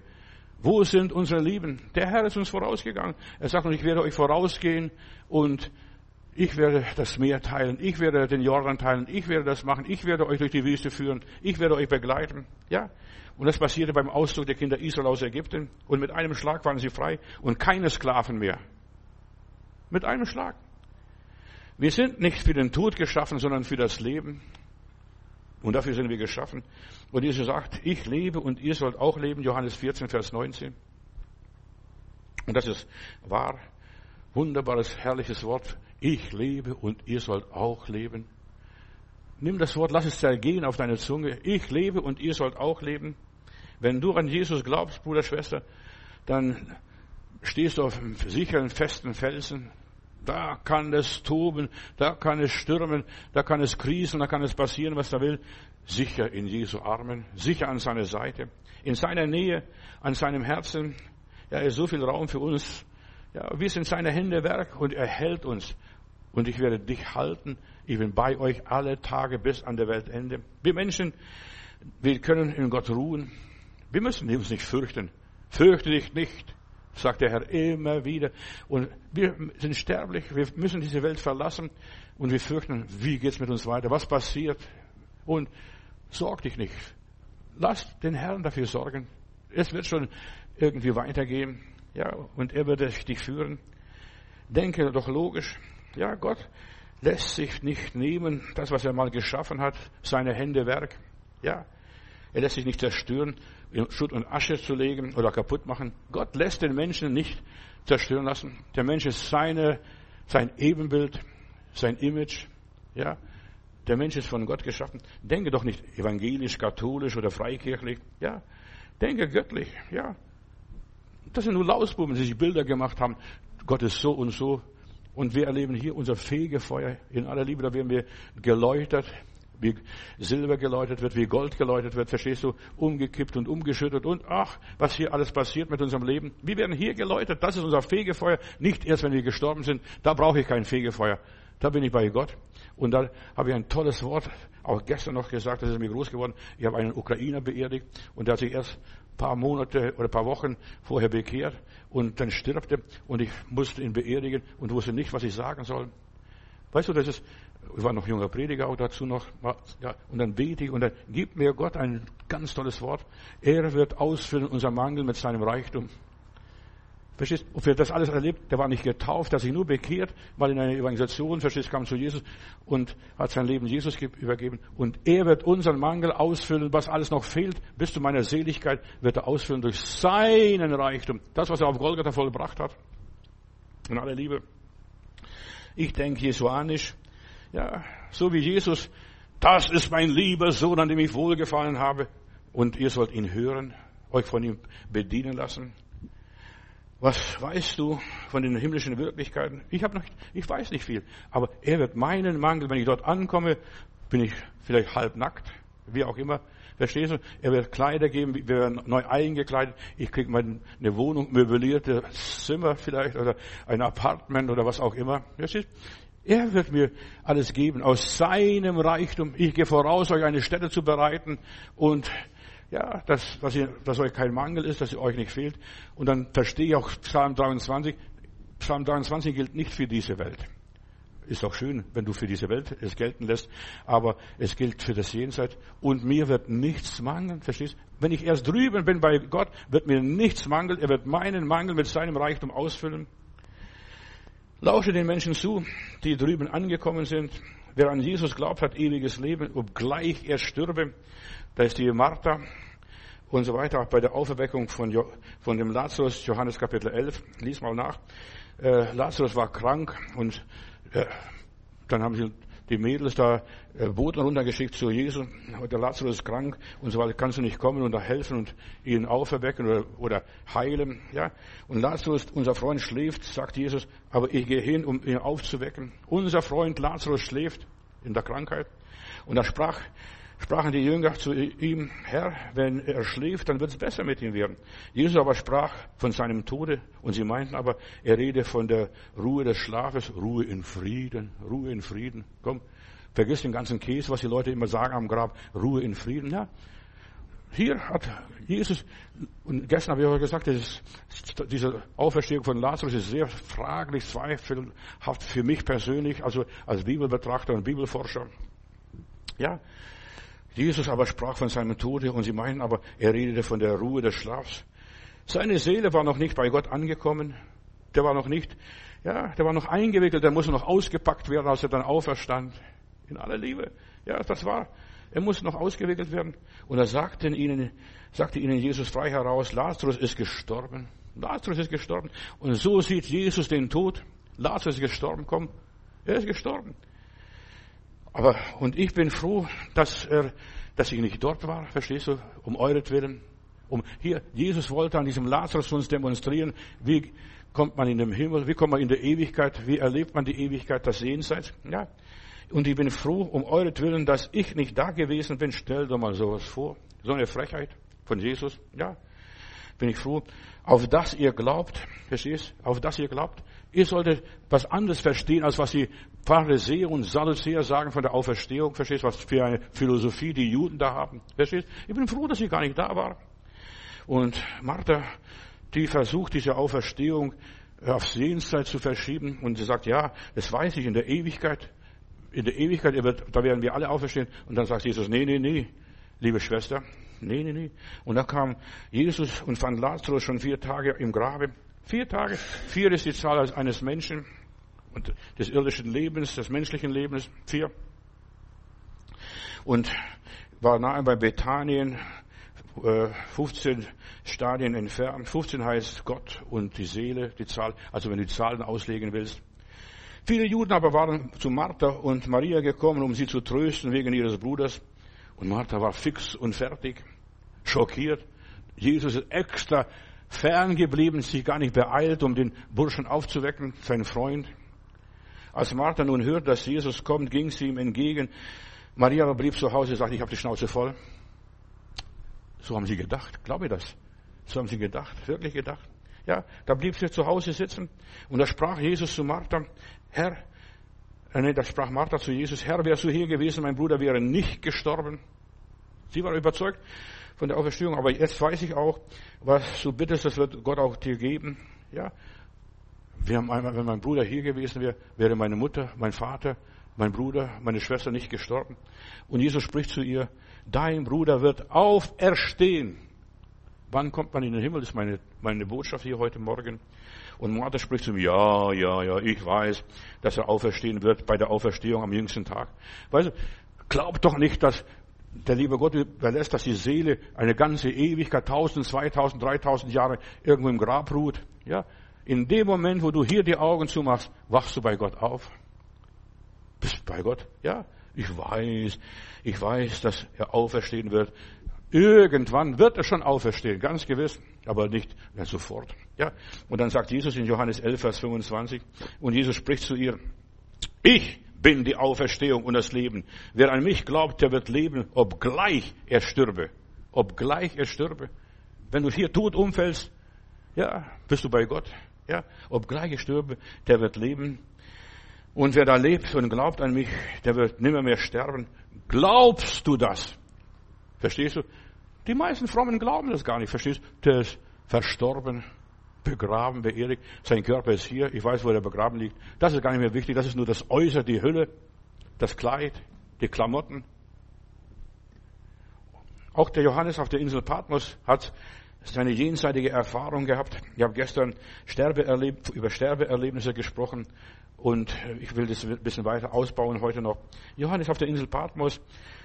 Wo sind unsere Lieben? Der Herr ist uns vorausgegangen. Er sagt, und ich werde euch vorausgehen und ich werde das Meer teilen, ich werde den Jordan teilen, ich werde das machen, ich werde euch durch die Wüste führen, ich werde euch begleiten. Ja? Und das passierte beim Auszug der Kinder Israel aus Ägypten. Und mit einem Schlag waren sie frei und keine Sklaven mehr. Mit einem Schlag. Wir sind nicht für den Tod geschaffen, sondern für das Leben. Und dafür sind wir geschaffen. Und Jesus sagt, ich lebe und ihr sollt auch leben. Johannes 14, Vers 19. Und das ist wahr. Wunderbares, herrliches Wort. Ich lebe und ihr sollt auch leben. Nimm das Wort, lass es zergehen auf deine Zunge. Ich lebe und ihr sollt auch leben. Wenn du an Jesus glaubst, Bruder, Schwester, dann stehst du auf einem sicheren, festen Felsen. Da kann es toben, da kann es stürmen, da kann es krisen, da kann es passieren, was da will. Sicher in Jesu Armen, sicher an seiner Seite, in seiner Nähe, an seinem Herzen. Er ist so viel Raum für uns, ja, wir sind seine Hände Werk und er hält uns. Und ich werde dich halten. Ich bin bei euch alle Tage bis an der Weltende. Wir Menschen, wir können in Gott ruhen. Wir müssen uns nicht fürchten. Fürchte dich nicht, sagt der Herr immer wieder. Und wir sind sterblich. Wir müssen diese Welt verlassen. Und wir fürchten, wie geht's mit uns weiter? Was passiert? Und sorg dich nicht. Lass den Herrn dafür sorgen. Es wird schon irgendwie weitergehen. Ja, und er wird dich führen. Denke doch logisch. Ja, Gott lässt sich nicht nehmen, das, was er mal geschaffen hat, seine Hände Werk. Ja, er lässt sich nicht zerstören, in Schutt und Asche zu legen oder kaputt machen. Gott lässt den Menschen nicht zerstören lassen. Der Mensch ist seine, sein Ebenbild, sein Image. Ja, der Mensch ist von Gott geschaffen. Denke doch nicht evangelisch, katholisch oder freikirchlich. Ja, denke göttlich. Ja, das sind nur Lausbuben, die sich Bilder gemacht haben. Gott ist so und so. Und wir erleben hier unser Fegefeuer in aller Liebe. Da werden wir geläutert, wie Silber geläutert wird, wie Gold geläutert wird, verstehst du? Umgekippt und umgeschüttet und ach, was hier alles passiert mit unserem Leben. Wir werden hier geläutert. Das ist unser Fegefeuer. Nicht erst, wenn wir gestorben sind. Da brauche ich kein Fegefeuer. Da bin ich bei Gott. Und da habe ich ein tolles Wort, auch gestern noch gesagt, das ist mir groß geworden. Ich habe einen Ukrainer beerdigt und der hat sich erst paar Monate oder paar Wochen vorher bekehrt und dann stirbt er und ich musste ihn beerdigen und wusste nicht, was ich sagen soll. Weißt du, das ist, ich war noch junger Prediger auch dazu noch, ja, und dann bete ich und dann gibt mir Gott ein ganz tolles Wort. Er wird ausfüllen unser Mangel mit seinem Reichtum. Verstehst? Und wer das alles erlebt, der war nicht getauft, der sich nur bekehrt, weil in einer Evangelisation, verstehst, kam zu Jesus und hat sein Leben Jesus übergeben. Und er wird unseren Mangel ausfüllen, was alles noch fehlt, bis zu meiner Seligkeit, wird er ausfüllen durch seinen Reichtum. Das, was er auf Golgatha vollbracht hat. In aller Liebe. Ich denke jesuanisch, ja, so wie Jesus, das ist mein lieber Sohn, an dem ich wohlgefallen habe. Und ihr sollt ihn hören, euch von ihm bedienen lassen. Was weißt du von den himmlischen Wirklichkeiten? Ich habe noch, ich weiß nicht viel. Aber er wird meinen Mangel, wenn ich dort ankomme, bin ich vielleicht halb nackt, wie auch immer. Verstehst du? Er wird Kleider geben, wir werden neu eingekleidet. Ich kriege mal eine Wohnung, möblierte Zimmer vielleicht oder ein Apartment oder was auch immer. Verstehst? Er wird mir alles geben aus seinem Reichtum. Ich gehe voraus, euch eine Stätte zu bereiten und ja, dass, dass, ihr, dass euch kein Mangel ist, dass ihr euch nicht fehlt. Und dann verstehe ich auch Psalm 23. Psalm 23 gilt nicht für diese Welt. Ist auch schön, wenn du für diese Welt es gelten lässt, aber es gilt für das Jenseits. Und mir wird nichts mangeln, verstehst? Wenn ich erst drüben bin bei Gott, wird mir nichts mangeln. Er wird meinen Mangel mit seinem Reichtum ausfüllen. Lausche den Menschen zu, die drüben angekommen sind. Wer an Jesus glaubt, hat ewiges Leben, obgleich er stürbe. Da ist die Martha und so weiter. Auch bei der Auferweckung von, jo von dem Lazarus, Johannes Kapitel 11, lies mal nach. Äh, Lazarus war krank und äh, dann haben sie die Mädels da äh, Boten runtergeschickt zu Jesus. Der Lazarus ist krank und so weiter. Kannst du nicht kommen und da helfen und ihn auferwecken oder, oder heilen? Ja. Und Lazarus, unser Freund schläft, sagt Jesus, aber ich gehe hin, um ihn aufzuwecken. Unser Freund Lazarus schläft in der Krankheit. Und da sprach sprachen die Jünger zu ihm, Herr, wenn er schläft, dann wird es besser mit ihm werden. Jesus aber sprach von seinem Tode und sie meinten aber, er rede von der Ruhe des Schlafes, Ruhe in Frieden, Ruhe in Frieden. Komm, vergiss den ganzen Käse, was die Leute immer sagen am Grab, Ruhe in Frieden. Ja, hier hat Jesus, und gestern habe ich auch gesagt, ist, diese Auferstehung von Lazarus ist sehr fraglich, zweifelhaft für mich persönlich, also als Bibelbetrachter und Bibelforscher. Ja, Jesus aber sprach von seinem Tode und sie meinen aber, er redete von der Ruhe des Schlafs. Seine Seele war noch nicht bei Gott angekommen. Der war noch nicht, ja, der war noch eingewickelt, der muss noch ausgepackt werden, als er dann auferstand. In aller Liebe. Ja, das war, er muss noch ausgewickelt werden. Und er sagte ihnen, sagte ihnen Jesus frei heraus, Lazarus ist gestorben. Lazarus ist gestorben. Und so sieht Jesus den Tod. Lazarus ist gestorben, komm. Er ist gestorben. Aber, und ich bin froh, dass er, dass ich nicht dort war, verstehst du, um euretwillen. Um, hier, Jesus wollte an diesem Lazarus uns demonstrieren, wie kommt man in den Himmel, wie kommt man in der Ewigkeit, wie erlebt man die Ewigkeit, das Jenseits, ja. Und ich bin froh, um euretwillen, dass ich nicht da gewesen bin. Stell dir mal sowas vor. So eine Frechheit von Jesus, ja. bin ich froh, auf das ihr glaubt, verstehst? Auf das ihr glaubt. Ihr solltet was anderes verstehen, als was die Pharisäer und Sadduzäer sagen von der Auferstehung. Verstehst? Was für eine Philosophie die Juden da haben. Verstehst? Ich bin froh, dass sie gar nicht da war. Und Martha, die versucht, diese Auferstehung aufs Jenseits zu verschieben. Und sie sagt, ja, das weiß ich in der Ewigkeit. In der Ewigkeit, da werden wir alle auferstehen. Und dann sagt Jesus, nee, nee, nee, liebe Schwester, nee, nee, nee. Und dann kam Jesus und fand Lazarus schon vier Tage im Grabe. Vier Tage. Vier ist die Zahl eines Menschen und des irdischen Lebens, des menschlichen Lebens. Vier. Und war nahe bei Bethanien, 15 äh, Stadien entfernt. 15 heißt Gott und die Seele, die Zahl, also wenn du die Zahlen auslegen willst. Viele Juden aber waren zu Martha und Maria gekommen, um sie zu trösten wegen ihres Bruders. Und Martha war fix und fertig, schockiert. Jesus ist extra fern geblieben, sich gar nicht beeilt, um den Burschen aufzuwecken, seinen Freund. Als Martha nun hört, dass Jesus kommt, ging sie ihm entgegen. Maria blieb zu Hause, sagte, ich habe die Schnauze voll. So haben sie gedacht, glaube das. So haben sie gedacht, wirklich gedacht. Ja, da blieb sie zu Hause sitzen und da sprach Jesus zu Martha, Herr, äh, nee, da sprach Martha zu Jesus, Herr, wärst du hier gewesen, mein Bruder wäre nicht gestorben. Sie war überzeugt von der Auferstehung, aber jetzt weiß ich auch, was du bittest, das wird Gott auch dir geben. Ja, wir haben einmal, wenn mein Bruder hier gewesen wäre, wäre meine Mutter, mein Vater, mein Bruder, meine Schwester nicht gestorben. Und Jesus spricht zu ihr, dein Bruder wird auferstehen. Wann kommt man in den Himmel? Das ist meine, meine Botschaft hier heute Morgen. Und Martha spricht zu mir, ja, ja, ja, ich weiß, dass er auferstehen wird bei der Auferstehung am jüngsten Tag. Weißt du, glaub doch nicht, dass der liebe Gott überlässt, dass die Seele eine ganze Ewigkeit, 1000, 2000, 3000 Jahre irgendwo im Grab ruht. Ja, in dem Moment, wo du hier die Augen zumachst, wachst du bei Gott auf. Bist bei Gott? Ja, ich weiß, ich weiß, dass er auferstehen wird. Irgendwann wird er schon auferstehen, ganz gewiss, aber nicht mehr sofort. Ja, und dann sagt Jesus in Johannes 11, Vers 25, und Jesus spricht zu ihr, ich bin die Auferstehung und das Leben. Wer an mich glaubt, der wird leben, obgleich er stürbe. Obgleich er stürbe. Wenn du hier tot umfällst, ja, bist du bei Gott. Ja, obgleich er stürbe, der wird leben. Und wer da lebt und glaubt an mich, der wird nimmer mehr sterben. Glaubst du das? Verstehst du? Die meisten Frommen glauben das gar nicht. Verstehst du? Der ist verstorben, begraben, beerdigt. Sein Körper ist hier. Ich weiß, wo er begraben liegt. Das ist gar nicht mehr wichtig. Das ist nur das Äußere, die Hülle, das Kleid, die Klamotten. Auch der Johannes auf der Insel Patmos hat seine jenseitige Erfahrung gehabt. Ich habe gestern Sterbe erlebt, über Sterbeerlebnisse gesprochen. Und ich will das ein bisschen weiter ausbauen heute noch. Johannes auf der Insel Patmos,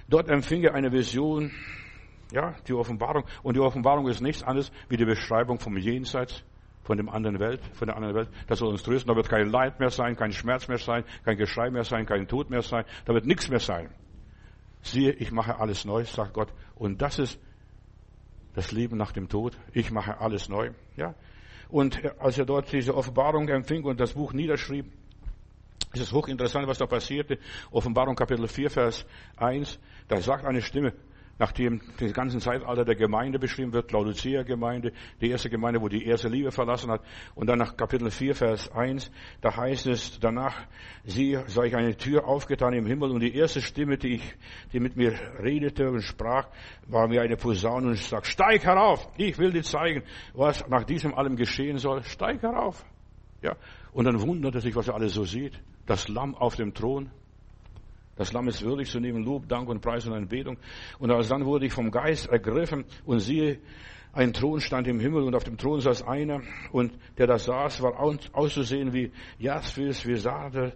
dort empfing er eine Vision, ja, die Offenbarung. Und die Offenbarung ist nichts anderes wie die Beschreibung vom Jenseits, von dem anderen Welt, von der anderen Welt. Das soll uns trösten. Da wird kein Leid mehr sein, kein Schmerz mehr sein, kein Geschrei mehr sein, kein Tod mehr sein. Da wird nichts mehr sein. Siehe, ich mache alles neu, sagt Gott. Und das ist das Leben nach dem Tod. Ich mache alles neu, ja. Und als er dort diese Offenbarung empfing und das Buch niederschrieb, es ist hochinteressant, was da passierte. Offenbarung Kapitel 4, Vers 1. Da sagt eine Stimme, nachdem das ganze Zeitalter der Gemeinde beschrieben wird, Laodicea-Gemeinde, die erste Gemeinde, wo die erste Liebe verlassen hat. Und dann nach Kapitel 4, Vers 1, da heißt es, danach, sie, sah ich eine Tür aufgetan im Himmel und die erste Stimme, die ich, die mit mir redete und sprach, war wie eine Posaune und ich sag, steig herauf, ich will dir zeigen, was nach diesem allem geschehen soll. Steig herauf. Ja. Und dann wunderte sich, was er alles so sieht das Lamm auf dem Thron. Das Lamm ist würdig zu nehmen, Lob, Dank und Preis und Anbetung. Und als dann wurde ich vom Geist ergriffen und siehe, ein Thron stand im Himmel und auf dem Thron saß einer und der da saß, war auszusehen wie Jaspis, wie Sarde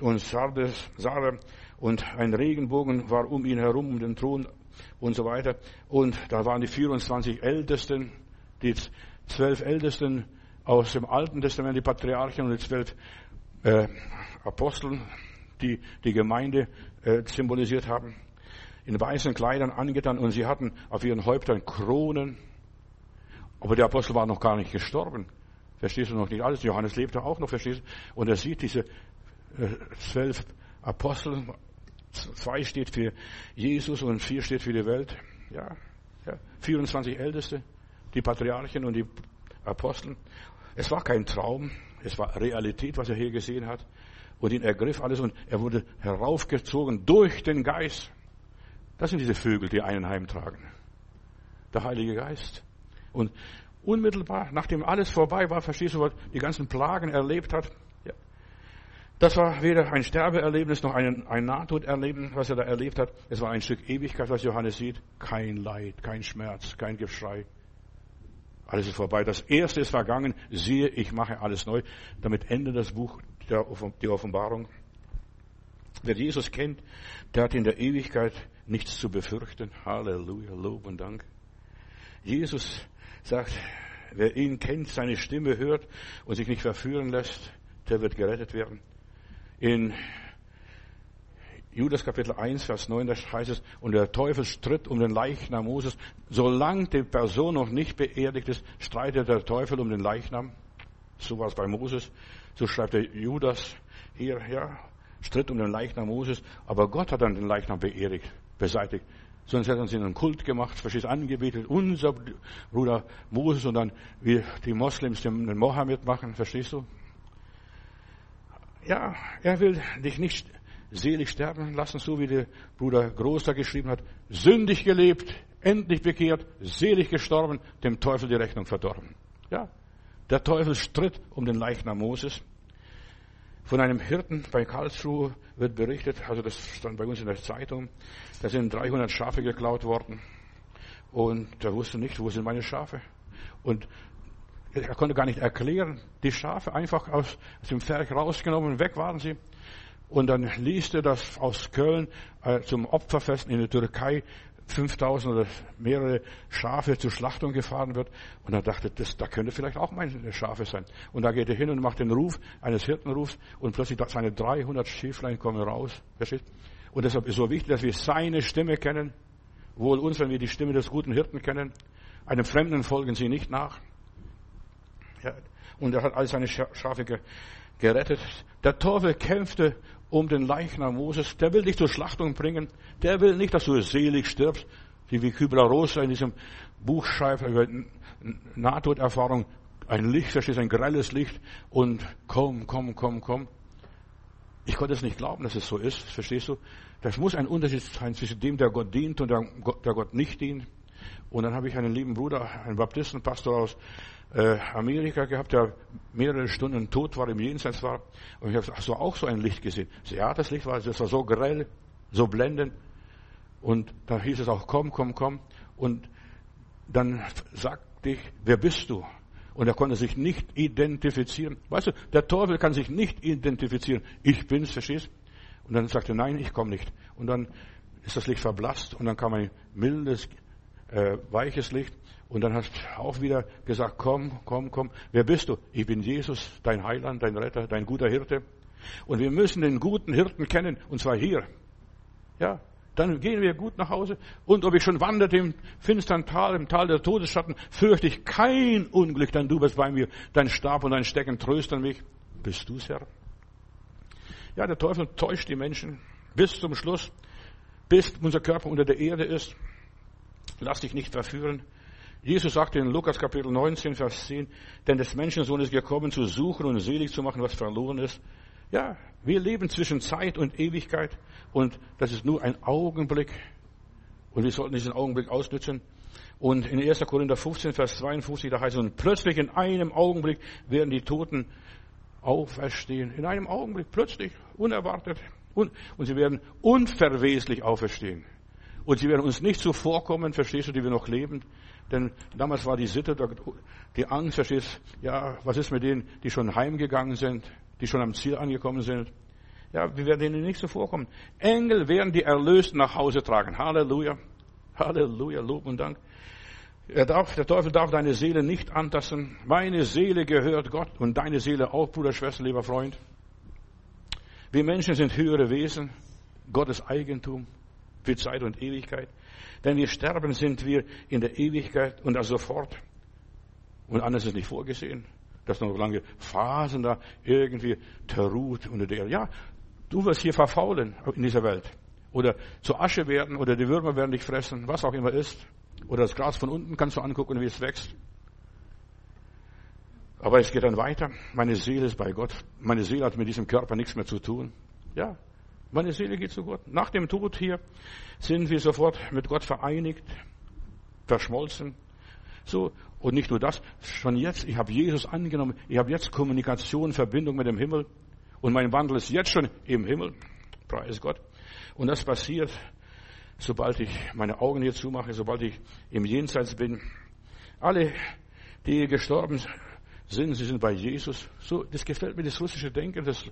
und Sardes, Sarde und ein Regenbogen war um ihn herum, um den Thron und so weiter. Und da waren die 24 Ältesten, die zwölf Ältesten aus dem Alten Testament, die Patriarchen und die zwölf äh, Aposteln, die die Gemeinde äh, symbolisiert haben, in weißen Kleidern angetan und sie hatten auf ihren Häuptern Kronen. Aber der Apostel war noch gar nicht gestorben. Verstehst du noch nicht alles? Johannes lebte auch noch, verstehst du? Und er sieht diese äh, zwölf Apostel. Zwei steht für Jesus und vier steht für die Welt. Ja, ja. 24 Älteste, die Patriarchen und die Apostel. Es war kein Traum, es war Realität, was er hier gesehen hat. Und ihn ergriff alles und er wurde heraufgezogen durch den Geist. Das sind diese Vögel, die einen heimtragen. Der Heilige Geist. Und unmittelbar, nachdem alles vorbei war, verstehst du, was die ganzen Plagen erlebt hat, das war weder ein Sterbeerlebnis noch ein, ein Nahtoderleben, was er da erlebt hat. Es war ein Stück Ewigkeit, was Johannes sieht. Kein Leid, kein Schmerz, kein Geschrei. Alles ist vorbei. Das Erste ist vergangen. Siehe, ich mache alles neu. Damit endet das Buch die Offenbarung. Wer Jesus kennt, der hat in der Ewigkeit nichts zu befürchten. Halleluja, Lob und Dank. Jesus sagt, wer ihn kennt, seine Stimme hört und sich nicht verführen lässt, der wird gerettet werden. In Judas Kapitel 1, Vers 9, da heißt es, und der Teufel stritt um den Leichnam Moses. Solange die Person noch nicht beerdigt ist, streitet der Teufel um den Leichnam. So war es bei Moses. So schreibt der Judas hier, ja, stritt um den Leichnam Moses. Aber Gott hat dann den Leichnam beerdigt, beseitigt. Sonst hätten sie einen Kult gemacht, verstehst, angebetet, unser Bruder Moses und dann wie die Moslems den Mohammed machen, verstehst du? Ja, er will dich nicht selig sterben lassen, so wie der Bruder Großer geschrieben hat. Sündig gelebt, endlich bekehrt, selig gestorben, dem Teufel die Rechnung verdorben. Ja, der Teufel stritt um den Leichnam Moses. Von einem Hirten bei Karlsruhe wird berichtet, also das stand bei uns in der Zeitung, da sind 300 Schafe geklaut worden. Und er wusste nicht, wo sind meine Schafe. Und er konnte gar nicht erklären, die Schafe einfach aus, aus dem Pferd rausgenommen, weg waren sie. Und dann liest er, dass aus Köln äh, zum Opferfest in der Türkei 5000 oder mehrere Schafe zur Schlachtung gefahren wird. Und er dachte, das, da könnte vielleicht auch meine Schafe sein. Und da geht er hin und macht den Ruf eines Hirtenrufs und plötzlich seine 300 Schäflein kommen raus. Und deshalb ist so wichtig, dass wir seine Stimme kennen. Wohl uns, wenn wir die Stimme des guten Hirten kennen. Einem Fremden folgen sie nicht nach. Und er hat all seine Schafe gerettet. Der Teufel kämpfte um den Leichnam Moses. Der will dich zur Schlachtung bringen. Der will nicht, dass du selig stirbst, wie wie Kübler-Rosa in diesem Buch schreibt über Nahtoderfahrung. Ein Licht, da steht ein grelles Licht und komm, komm, komm, komm. Ich konnte es nicht glauben, dass es so ist. Verstehst du? Das muss ein Unterschied sein zwischen dem, der Gott dient und der Gott nicht dient. Und dann habe ich einen lieben Bruder, einen Baptistenpastor aus äh, Amerika gehabt, der mehrere Stunden tot war, im Jenseits war. Und ich habe du auch so ein Licht gesehen? So, ja, das Licht war, das war so grell, so blendend. Und da hieß es auch, komm, komm, komm. Und dann sagte ich, wer bist du? Und er konnte sich nicht identifizieren. Weißt du, der Teufel kann sich nicht identifizieren. Ich bin's, verstehst? Und dann sagte er, nein, ich komme nicht. Und dann ist das Licht verblasst und dann kam ein mildes, äh, weiches Licht. Und dann hast du auch wieder gesagt, komm, komm, komm. Wer bist du? Ich bin Jesus, dein Heiland, dein Retter, dein guter Hirte. Und wir müssen den guten Hirten kennen, und zwar hier. Ja, dann gehen wir gut nach Hause. Und ob ich schon wanderte im finstern Tal, im Tal der Todesschatten, fürchte ich kein Unglück, denn du bist bei mir. Dein Stab und dein Stecken trösten mich. Bist du's, Herr? Ja, der Teufel täuscht die Menschen bis zum Schluss, bis unser Körper unter der Erde ist. Lass dich nicht verführen. Jesus sagte in Lukas Kapitel 19, Vers 10, denn des Menschensohn ist gekommen, zu suchen und selig zu machen, was verloren ist. Ja, wir leben zwischen Zeit und Ewigkeit und das ist nur ein Augenblick und wir sollten diesen Augenblick ausnützen. Und in 1. Korinther 15, Vers 52, da heißt es, und plötzlich in einem Augenblick werden die Toten auferstehen. In einem Augenblick, plötzlich, unerwartet. Und, und sie werden unverweslich auferstehen. Und sie werden uns nicht zuvorkommen, verstehst du, die wir noch leben. Denn damals war die Sitte, die Angst, verstehst ja, was ist mit denen, die schon heimgegangen sind, die schon am Ziel angekommen sind. Ja, wir werden denen nicht zuvorkommen. Engel werden die Erlösten nach Hause tragen. Halleluja. Halleluja, Lob und Dank. Er darf, der Teufel darf deine Seele nicht antasten. Meine Seele gehört Gott und deine Seele auch, Bruder, Schwester, lieber Freund. Wir Menschen sind höhere Wesen, Gottes Eigentum für Zeit und Ewigkeit. Wenn wir sterben, sind wir in der Ewigkeit und das sofort. Und anders ist nicht vorgesehen, dass noch lange Phasen da irgendwie terruht unter der. Ja, du wirst hier verfaulen in dieser Welt. Oder zu Asche werden oder die Würmer werden dich fressen, was auch immer ist. Oder das Gras von unten kannst du angucken, wie es wächst. Aber es geht dann weiter. Meine Seele ist bei Gott. Meine Seele hat mit diesem Körper nichts mehr zu tun. Ja, meine Seele geht zu Gott. Nach dem Tod hier sind wir sofort mit Gott vereinigt, verschmolzen. So, und nicht nur das, schon jetzt, ich habe Jesus angenommen, ich habe jetzt Kommunikation, Verbindung mit dem Himmel und mein Wandel ist jetzt schon im Himmel. Preis Gott. Und das passiert, sobald ich meine Augen hier zumache, sobald ich im Jenseits bin. Alle, die gestorben sind, sie sind bei Jesus. So, das gefällt mir, das russische Denken, das,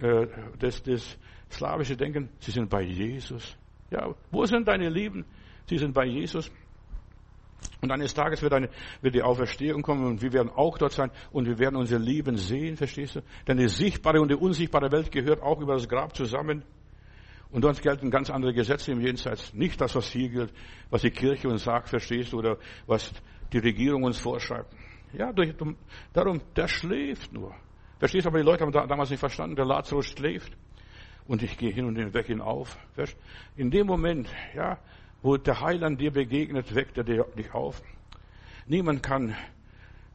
äh, das, das slawische Denken, sie sind bei Jesus. Ja, wo sind deine Lieben? Sie sind bei Jesus. Und eines Tages wird, eine, wird die Auferstehung kommen und wir werden auch dort sein und wir werden unsere Lieben sehen, verstehst du? Denn die sichtbare und die unsichtbare Welt gehört auch über das Grab zusammen. Und dort gelten ganz andere Gesetze im Jenseits. Nicht das, was hier gilt, was die Kirche uns sagt, verstehst du, oder was die Regierung uns vorschreibt. Ja, durch, darum, der schläft nur. Verstehst du, aber die Leute haben damals nicht verstanden, der Lazarus schläft. Und ich gehe hin und weg ihn auf. In dem Moment, ja, wo der Heiland dir begegnet, weckt er dich auf. Niemand kann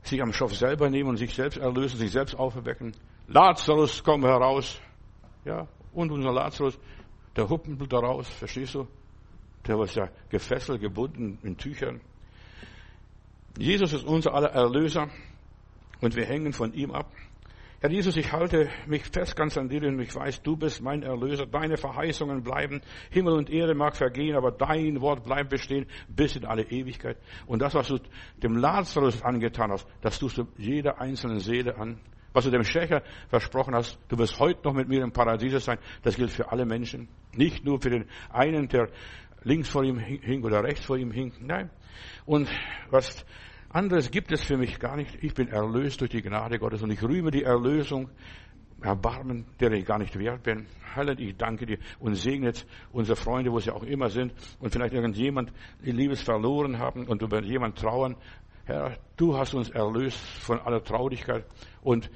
sich am Stoff selber nehmen und sich selbst erlösen, sich selbst auferwecken. Lazarus, komm heraus. Ja, und unser Lazarus, der huppelt da raus, verstehst du? Der war ja gefesselt, gebunden in Tüchern. Jesus ist unser aller Erlöser und wir hängen von ihm ab. Herr Jesus, ich halte mich fest ganz an dir und ich weiß, du bist mein Erlöser. Deine Verheißungen bleiben. Himmel und Erde mag vergehen, aber dein Wort bleibt bestehen bis in alle Ewigkeit. Und das, was du dem Lazarus angetan hast, das tust du jeder einzelnen Seele an. Was du dem Schächer versprochen hast, du wirst heute noch mit mir im Paradiese sein, das gilt für alle Menschen. Nicht nur für den einen, der links vor ihm hing oder rechts vor ihm hing. Nein. Und was anderes gibt es für mich gar nicht. Ich bin erlöst durch die Gnade Gottes und ich rühme die Erlösung, Erbarmen, der ich gar nicht wert bin. Herr, ich danke dir und segne unsere Freunde, wo sie auch immer sind und vielleicht irgendjemand die Liebes verloren haben und über jemand trauern. Herr, du hast uns erlöst von aller Traurigkeit und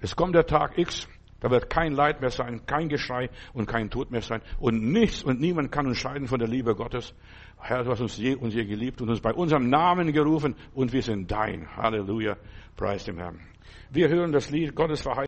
es kommt der Tag X, da wird kein Leid mehr sein, kein Geschrei und kein Tod mehr sein und nichts und niemand kann uns scheiden von der Liebe Gottes. Herr, du hast uns je und je geliebt und uns bei unserem Namen gerufen und wir sind dein. Halleluja. Preis dem Herrn. Wir hören das Lied Gottes Verheißung.